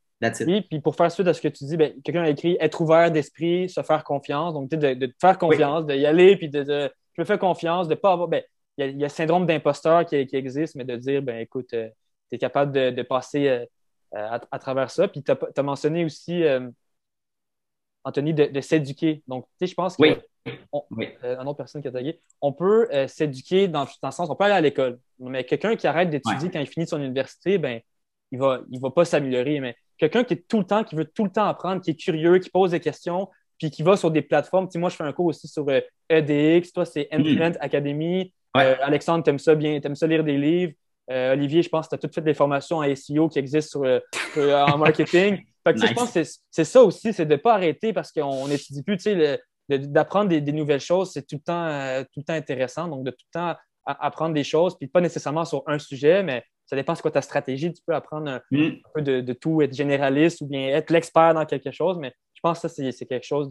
Oui, puis pour faire suite à ce que tu dis, ben, quelqu'un a écrit être ouvert d'esprit, se faire confiance. Donc, de, de te faire confiance, d'y aller, puis de, je me fais confiance, de ne pas avoir. Ben, il y, a le syndrome d'imposteur qui, existe, mais de dire, ben écoute, euh, tu es capable de, passer euh, à, travers ça. Puis tu as, mentionné aussi, euh, Anthony, de, s'éduquer. Donc, tu sais, je pense que.
Oui.
un autre personne qui a tagué. On peut s'éduquer dans, dans, le sens, on peut aller à l'école. Mais quelqu'un qui arrête d'étudier quand il finit son université, ben, il ne va, il va pas s'améliorer. Mais quelqu'un qui est tout le temps, qui veut tout le temps apprendre, qui est curieux, qui pose des questions, puis qui va sur des plateformes. Tu moi, je fais un cours aussi sur EDX, e toi, c'est Implement Academy. Euh, Alexandre, t'aimes ça bien, t'aimes ça lire des livres. Euh, Olivier, je pense que tu as toutes fait des formations en SEO qui existent euh, en marketing. (laughs) Fait que, Je pense que c'est ça aussi, c'est de ne pas arrêter parce qu'on n'étudie plus, d'apprendre des, nouvelles choses, c'est tout, le temps, tout le temps intéressant. Donc, de tout le temps apprendre des choses, puis pas nécessairement sur un sujet, mais ça dépend c'est quoi ta stratégie. Tu peux apprendre un, mm. peu de, de, tout, être généraliste ou bien être l'expert dans quelque chose, mais pense que ça, c'est quelque chose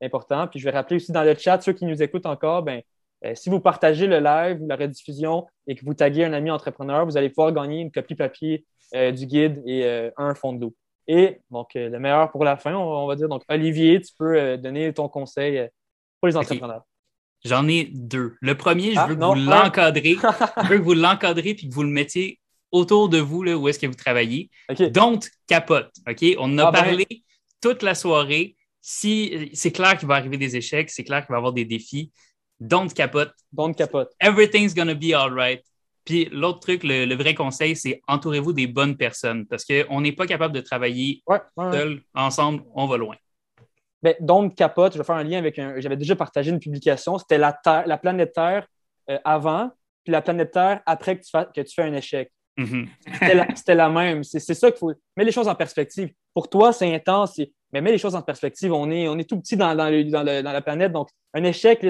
d'important. Puis je vais rappeler aussi dans le chat, ceux qui nous écoutent encore, ben, euh, si vous partagez le live ou la rediffusion et que vous taguez un ami entrepreneur, vous allez pouvoir gagner une copie papier euh, du guide et euh, un fond de l'eau. Et donc, le meilleur pour la fin, on, va dire. Donc, Olivier, tu peux donner ton conseil pour les entrepreneurs.
J'en ai deux. Le premier, je ah, veux que vous l'encadrez. (laughs) je veux que vous l'encadrez puis que vous le mettiez autour de vous, là, où est-ce que vous travaillez. Don't capote. OK? On en a ah, ben, parlé toute la soirée. Si c'est clair qu'il va arriver des échecs, c'est clair qu'il va y avoir des défis. don't capote.
Don't capote.
Everything's gonna be all right. Puis l'autre truc, le, vrai conseil, c'est entourez-vous des bonnes personnes parce qu'on n'est pas capable de travailler seul, ensemble, on va loin.
Ben, donc, capote, je vais faire un lien avec un. J'avais déjà partagé une publication, c'était la, Terre, la planète Terre euh, avant, puis la planète Terre après que tu, que tu fais un échec.
Mm-hmm.
C'était la, même. C'est ça qu'il faut. Mets les choses en perspective. Pour toi, c'est intense, mais mets les choses en perspective. On est, on est tout petit dans, dans, la planète, donc un échec,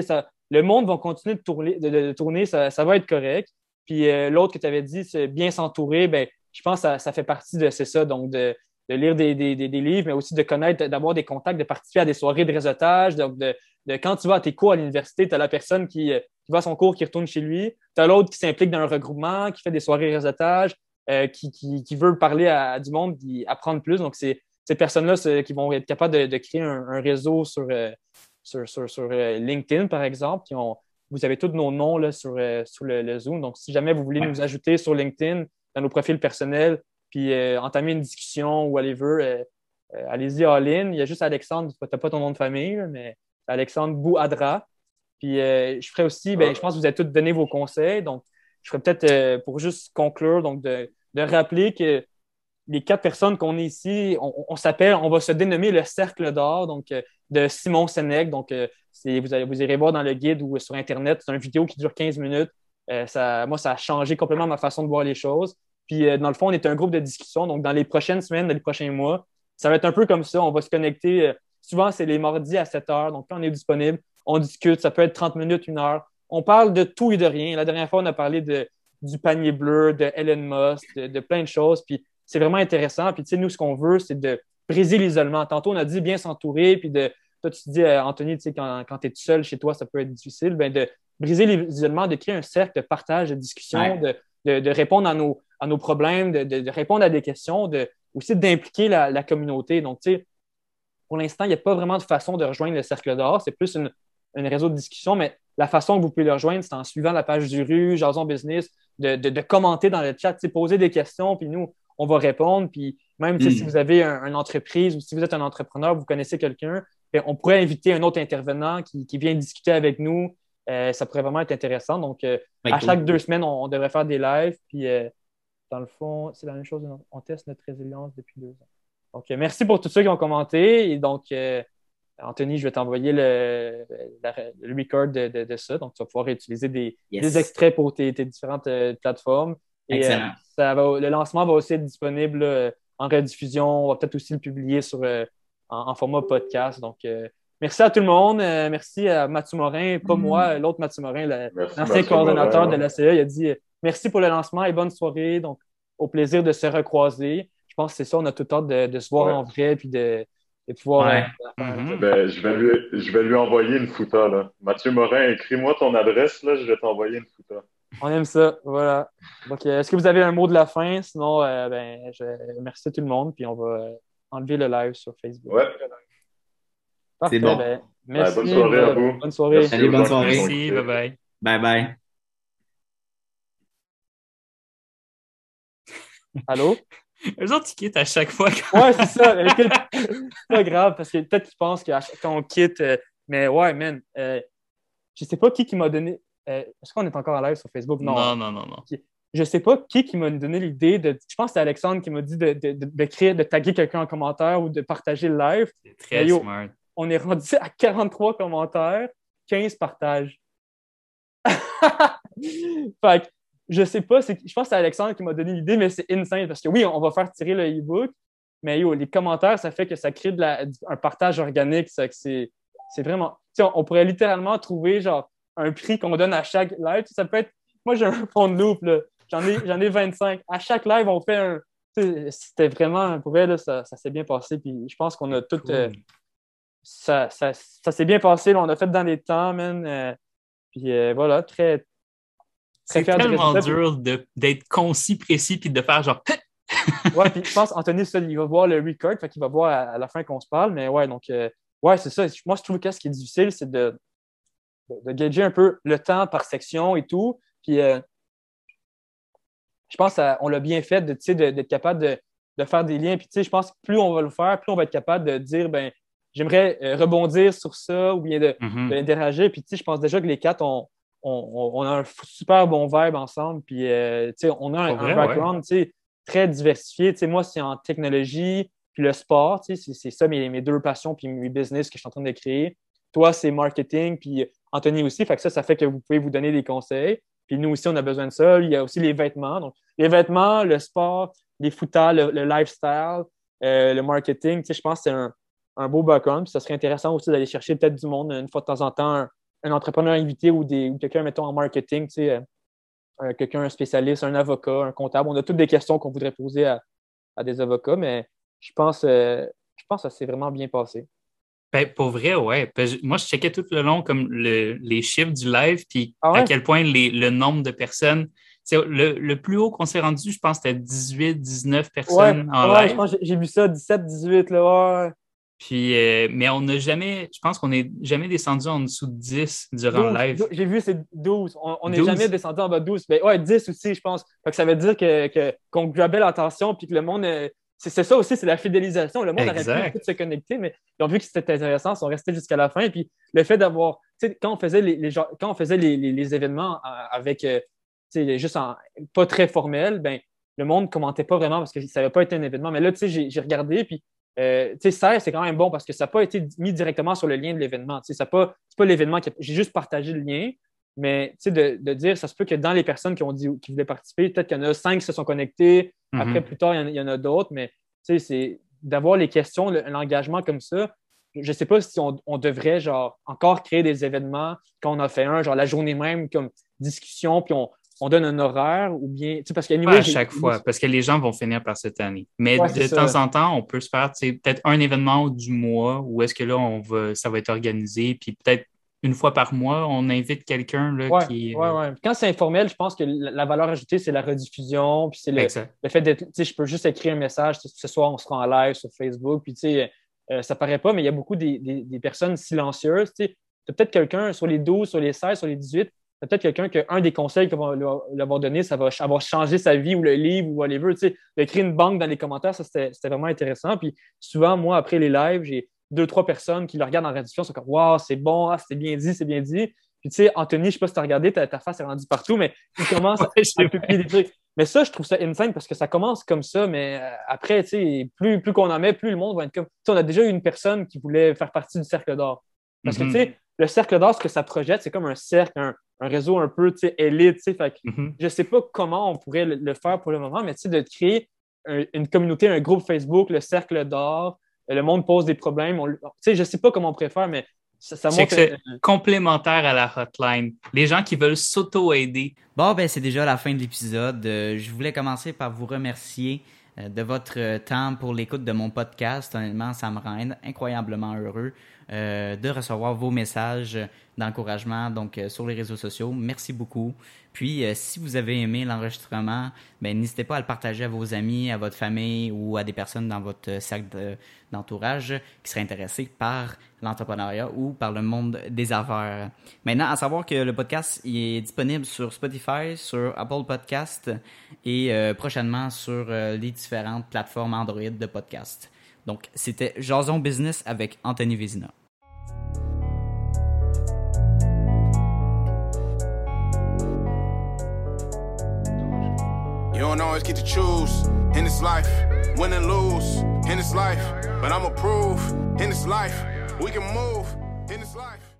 le monde va continuer de tourner, de, tourner ça, ça, va être correct. Puis euh, l'autre que tu avais dit, c'est bien s'entourer, ben, je pense que ça, fait partie de c'est ça, donc de, lire des, livres, mais aussi de connaître, d'avoir des contacts, de participer à des soirées de réseautage. Donc, de, quand tu vas à tes cours à l'université, tu as la personne qui, euh, qui, va à son cours, qui retourne chez lui. Tu as l'autre qui s'implique dans un regroupement, qui fait des soirées de réseautage, euh, qui, veut parler à, du monde, qui apprendre plus. Donc, c'est ces personnes-là qui vont être capables de, créer un, réseau sur, sur, LinkedIn, par exemple, qui ont vous avez tous nos noms là, sur, euh, le, Zoom. Donc, si jamais vous voulez nous ajouter sur LinkedIn, dans nos profils personnels, puis euh, entamer une discussion ou whatever, euh, allez-y all-in. Il y a juste Alexandre, tu n'as pas ton nom de famille, mais Alexandre Bouadra. Puis je ferai aussi, ben, je pense que vous avez tous donné vos conseils. Donc, je ferai peut-être, pour juste conclure, donc de, rappeler que les quatre personnes qu'on est ici, on, s'appelle, on va se dénommer le Cercle d'or, donc de Simon Sénèque. Donc, vous, allez, vous irez voir dans le guide ou sur Internet. C'est une vidéo qui dure 15 minutes. Euh, ça, moi, ça a changé complètement ma façon de voir les choses. Puis, euh, dans le fond, on est un groupe de discussion. Donc, dans les prochaines semaines, dans les prochains mois, ça va être un peu comme ça. On va se connecter. Euh, souvent, c'est les mardis à 7 heures. Donc, quand on est disponible, on discute. Ça peut être 30 minutes, une heure. On parle de tout et de rien. La dernière fois, on a parlé de, du panier bleu, de Elon Musk, de, plein de choses. Puis, c'est vraiment intéressant. Puis, tu sais, nous, ce qu'on veut, c'est de briser l'isolement. Tantôt, on a dit bien s'entourer, puis de, toi, tu te dis, euh, Anthony, tu sais, quand, quand tu es tout seul chez toi, ça peut être difficile. Ben, de briser l'isolement, de créer un cercle de partage, de discussion, de, répondre à nos, à nos problèmes, de, répondre à des questions, de, aussi d'impliquer la, communauté. Donc, tu sais, pour l'instant, il n'y a pas vraiment de façon de rejoindre le cercle d'or. C'est plus une, réseau de discussion, mais la façon que vous pouvez le rejoindre, c'est en suivant la page du rue, Jason Business, de, commenter dans le chat, poser des questions, puis nous, on va répondre. Puis même si
hmm.
vous avez une entreprise ou si vous êtes un entrepreneur, vous connaissez quelqu'un, on pourrait inviter un autre intervenant qui, vient discuter avec nous. Euh, ça pourrait vraiment être intéressant. Donc, euh, à chaque deux semaines, on, devrait faire des lives. Puis, euh, dans le fond, c'est la même chose. On teste notre résilience depuis deux ans. Donc, merci pour tous ceux qui ont commenté. Et donc, Anthony, je vais t'envoyer le, le, record de, ça. Donc, tu vas pouvoir utiliser des, extraits pour tes, différentes plateformes. Et, ça va, le lancement va aussi être disponible en rediffusion. On va peut-être aussi le publier sur en, format podcast. Donc, merci à tout le monde. Euh, merci à Mathieu Morin, pas mm. moi, l'autre Mathieu Morin, l'ancien coordonnateur de la CA. Il a dit euh, merci pour le lancement et bonne soirée. Donc, au plaisir de se recroiser. Je pense que c'est ça, on a tout le temps de, se voir en vrai puis de, pouvoir.
Mm-hmm. ben, je, vais lui, je vais lui envoyer une photo. Là. Mathieu Morin, écris-moi ton adresse, là, je vais t'envoyer une photo.
On aime ça, voilà. Donc, est-ce que vous avez un mot de la fin? Sinon, ben, je merci à tout le monde, puis on va enlever le live sur Facebook.
Ouais.
C'est bon. Ben, merci.
bonne soirée à vous.
Bonne soirée.
Salut, bonne soirée.
Merci, bye bye.
Bye (laughs) bye.
Allô?
Eux autres, ils quittent à chaque fois.
Ouais, c'est ça. (laughs) c'est pas grave parce que peut-être qu'ils pensent que quand on quitte, euh, mais ouais, man, euh, je sais pas qui qui m'a donné. Euh, est-ce qu'on est encore en live sur Facebook?
Non. Non, non, non. non
je sais pas qui qui m'a donné l'idée de. Je pense que c'est Alexandre qui m'a dit de, de, de, de taguer quelqu'un en commentaire ou de partager le live.
C'est très smart.
On est rendu à 43 commentaires, 15 partages. (laughs) fait que, je sais pas, je pense que c'est Alexandre qui m'a donné l'idée, mais c'est insane parce que oui, on va faire tirer le e-book, mais yo, les commentaires, ça fait que ça crée de la, un partage organique. C'est vraiment. On, on pourrait littéralement trouver genre un prix qu'on donne à chaque live. Ça peut être. Moi, j'ai un fond de loop. Là. J'en ai, ai 25. À chaque live, on fait un. C'était vraiment, pour elle, ça, ça s'est bien passé. Puis je pense qu'on a tout. Euh, ça, ça, ça s'est bien passé. on a fait dans les temps, man. Euh, puis euh, voilà, très.
C'est tellement dur d'être concis, précis, puis de faire genre. (laughs)
ouais, puis je pense, Anthony, il va voir le record, fait qu'il va voir à, la fin qu'on se parle. Mais ouais, donc, ouais, c'est ça. Moi, je trouve que ce qui est difficile, c'est de, de, gager un peu le temps par section et tout. Puis je pense qu'on l'a bien fait d'être capable de, faire des liens. Puis, je pense que plus on va le faire, plus on va être capable de dire, ben j'aimerais euh, rebondir sur ça ou bien de,
Mhm.
d'interagir. Puis, tu sais, je pense déjà que les quatre, on, on, on a un super bon vibe ensemble. Puis, euh, tu sais, on a un,
Pour vrai,
un background, tu sais, très diversifié. Tu sais, moi, c'est en technologie, puis le sport, tu sais, c'est, ça mes, mes deux passions, puis mes business que je suis en train de créer. Toi, c'est marketing, puis Anthony aussi. Fait que ça, ça fait que vous pouvez vous donner des conseils. Puis nous aussi, on a besoin de ça. Il y a aussi les vêtements. Donc, les vêtements, le sport, les footards, le, le lifestyle, euh, le marketing, tu sais, je pense que c'est un, un beau background. Puis ça serait intéressant aussi d'aller chercher peut-être du monde une fois de temps en temps, un, un entrepreneur invité ou, des, ou quelqu'un, mettons, en marketing, tu sais, euh, euh, quelqu'un, un spécialiste, un avocat, un comptable. On a toutes des questions qu'on voudrait poser à, à des avocats, mais je pense, euh, je pense que ça s'est vraiment bien passé.
Ben, pour vrai, ouais. Moi, je checkais tout le long comme le- les chiffres du live, puis
Ah ouais?
à quel point les- le nombre de personnes. Le, le plus haut qu'on s'est rendu, je pense, c'était 18, 19 personnes en
ouais,
live.
j'ai- j'ai vu ça, 17, 18, là, ouais.
Puis, euh, mais on n'a jamais, je pense qu'on n'est jamais descendu en dessous de 10 durant
12,
le live.
J'ai vu, c'est 12. On n'est
12.
jamais descendu en bas de 12. Mais ouais, 10 aussi, je pense. Fait que ça veut dire que, que- qu'on grabait l'attention puis que le monde. euh, C'est ça aussi, c'est la fidélisation. Le monde
Exact.
aurait pu se connecter, mais ils ont vu que c'était intéressant, ils sont restés jusqu'à la fin. Puis le fait d'avoir. Tu sais, quand on faisait les, les quand on faisait les, les- les événements euh, avec. tu sais, juste en, pas très formel, ben, le monde commentait pas vraiment parce que ça n'avait pas été un événement. Mais là, tu sais, j'ai j'ai regardé, puis euh, tu sais, ça, c'est quand même bon parce que ça n'a pas été mis directement sur le lien de l'événement. Tu sais, ça a pas, c'est pas l'événement qui a- J'ai juste partagé le lien, mais tu sais, de, de dire, ça se peut que dans les personnes qui ont dit qui voulaient participer, peut-être qu'il y en a cinq qui se sont connectés.
Mhm.
Après, plus tard, il y en a- d'autres, mais tu sais, c'est d'avoir les questions, le- l'engagement comme ça. Je sais pas si on, on devrait, genre, encore créer des événements quand on a fait un, genre la journée même, comme discussion, puis on, on donne un horaire, ou bien, tu sais, parce qu'à
Pas à chaque fois, parce que les gens vont finir par cette année. Mais
Ouais,
de temps
ça.
en temps, on peut se faire peut-être un événement du mois où est-ce que là, on va, ça va être organisé. Puis peut-être une fois par mois, on invite quelqu'un
Ouais,
qui.
ouais, ouais. Quand c'est informel, je pense que la, la valeur ajoutée, c'est la rediffusion, puis c'est le, le fait d'être, tu sais, je peux juste écrire un message, ce soir, on sera en live sur Facebook, puis tu sais, euh, ça paraît pas, mais il y a beaucoup des, des- des personnes silencieuses, tu sais. Peut-être quelqu'un sur les 12, sur les 16, sur les 18, t'as peut-être quelqu'un que un des conseils qu'on va lui avoir donné, ça va avoir changé sa vie ou le livre ou whatever, tu sais. D'écrire une banque dans les commentaires, ça, c'était c'était vraiment intéressant. Puis souvent, moi, après les lives, j'ai deux, trois personnes qui le regardent en rediffusion, sont comme, waouh, c'est bon, ah, c'était bien dit, c'est bien dit. Puis tu sais, Anthony, je sais pas si tu as regardé, ta, ta face est rendue partout, mais il commence (laughs)
Ouais,
à publier des trucs. Mais ça, je trouve ça insane parce que ça commence comme ça, mais euh, après, tu sais, plus, plus qu'on en met, plus le monde va être comme. Tu sais, on a déjà eu une personne qui voulait faire partie du cercle d'or. Parce que,
Mhm.
tu sais, le cercle d'or, ce que ça projette, c'est comme un cercle, un, un réseau un peu, tu sais, élite, tu sais. Fait que
Mhm.
je sais pas comment on pourrait le, le faire pour le moment, mais tu sais, de créer un- une communauté, un groupe Facebook, le cercle d'or, euh, le monde pose des problèmes. on- Tu sais, je sais pas comment on pourrait faire, mais ça, ça montre. un-
Complémentaire à la hotline. Les gens qui veulent s'auto-aider.
Bon, ben c'est déjà la fin de l'épisode. Euh, je voulais commencer par vous remercier euh, de votre temps pour l'écoute de mon podcast. Honnêtement, ça me rend incroyablement heureux euh, de recevoir vos messages d'encouragement donc euh, sur les réseaux sociaux. Merci beaucoup. Puis, euh, si vous avez aimé l'enregistrement, ben n'hésitez pas à le partager à vos amis, à votre famille ou à des personnes dans votre cercle de- d'entourage qui seraient intéressés par l'entrepreneuriat ou par le monde des affaires. Maintenant, à savoir que le podcast est disponible sur Spotify, sur Apple Podcast et prochainement sur les différentes plateformes Android de podcast. Donc, c'était Jason Business avec Anthony Vézina.
You don't always get to choose in this life, win and lose in this life. But I'ma prove in this life, we can move.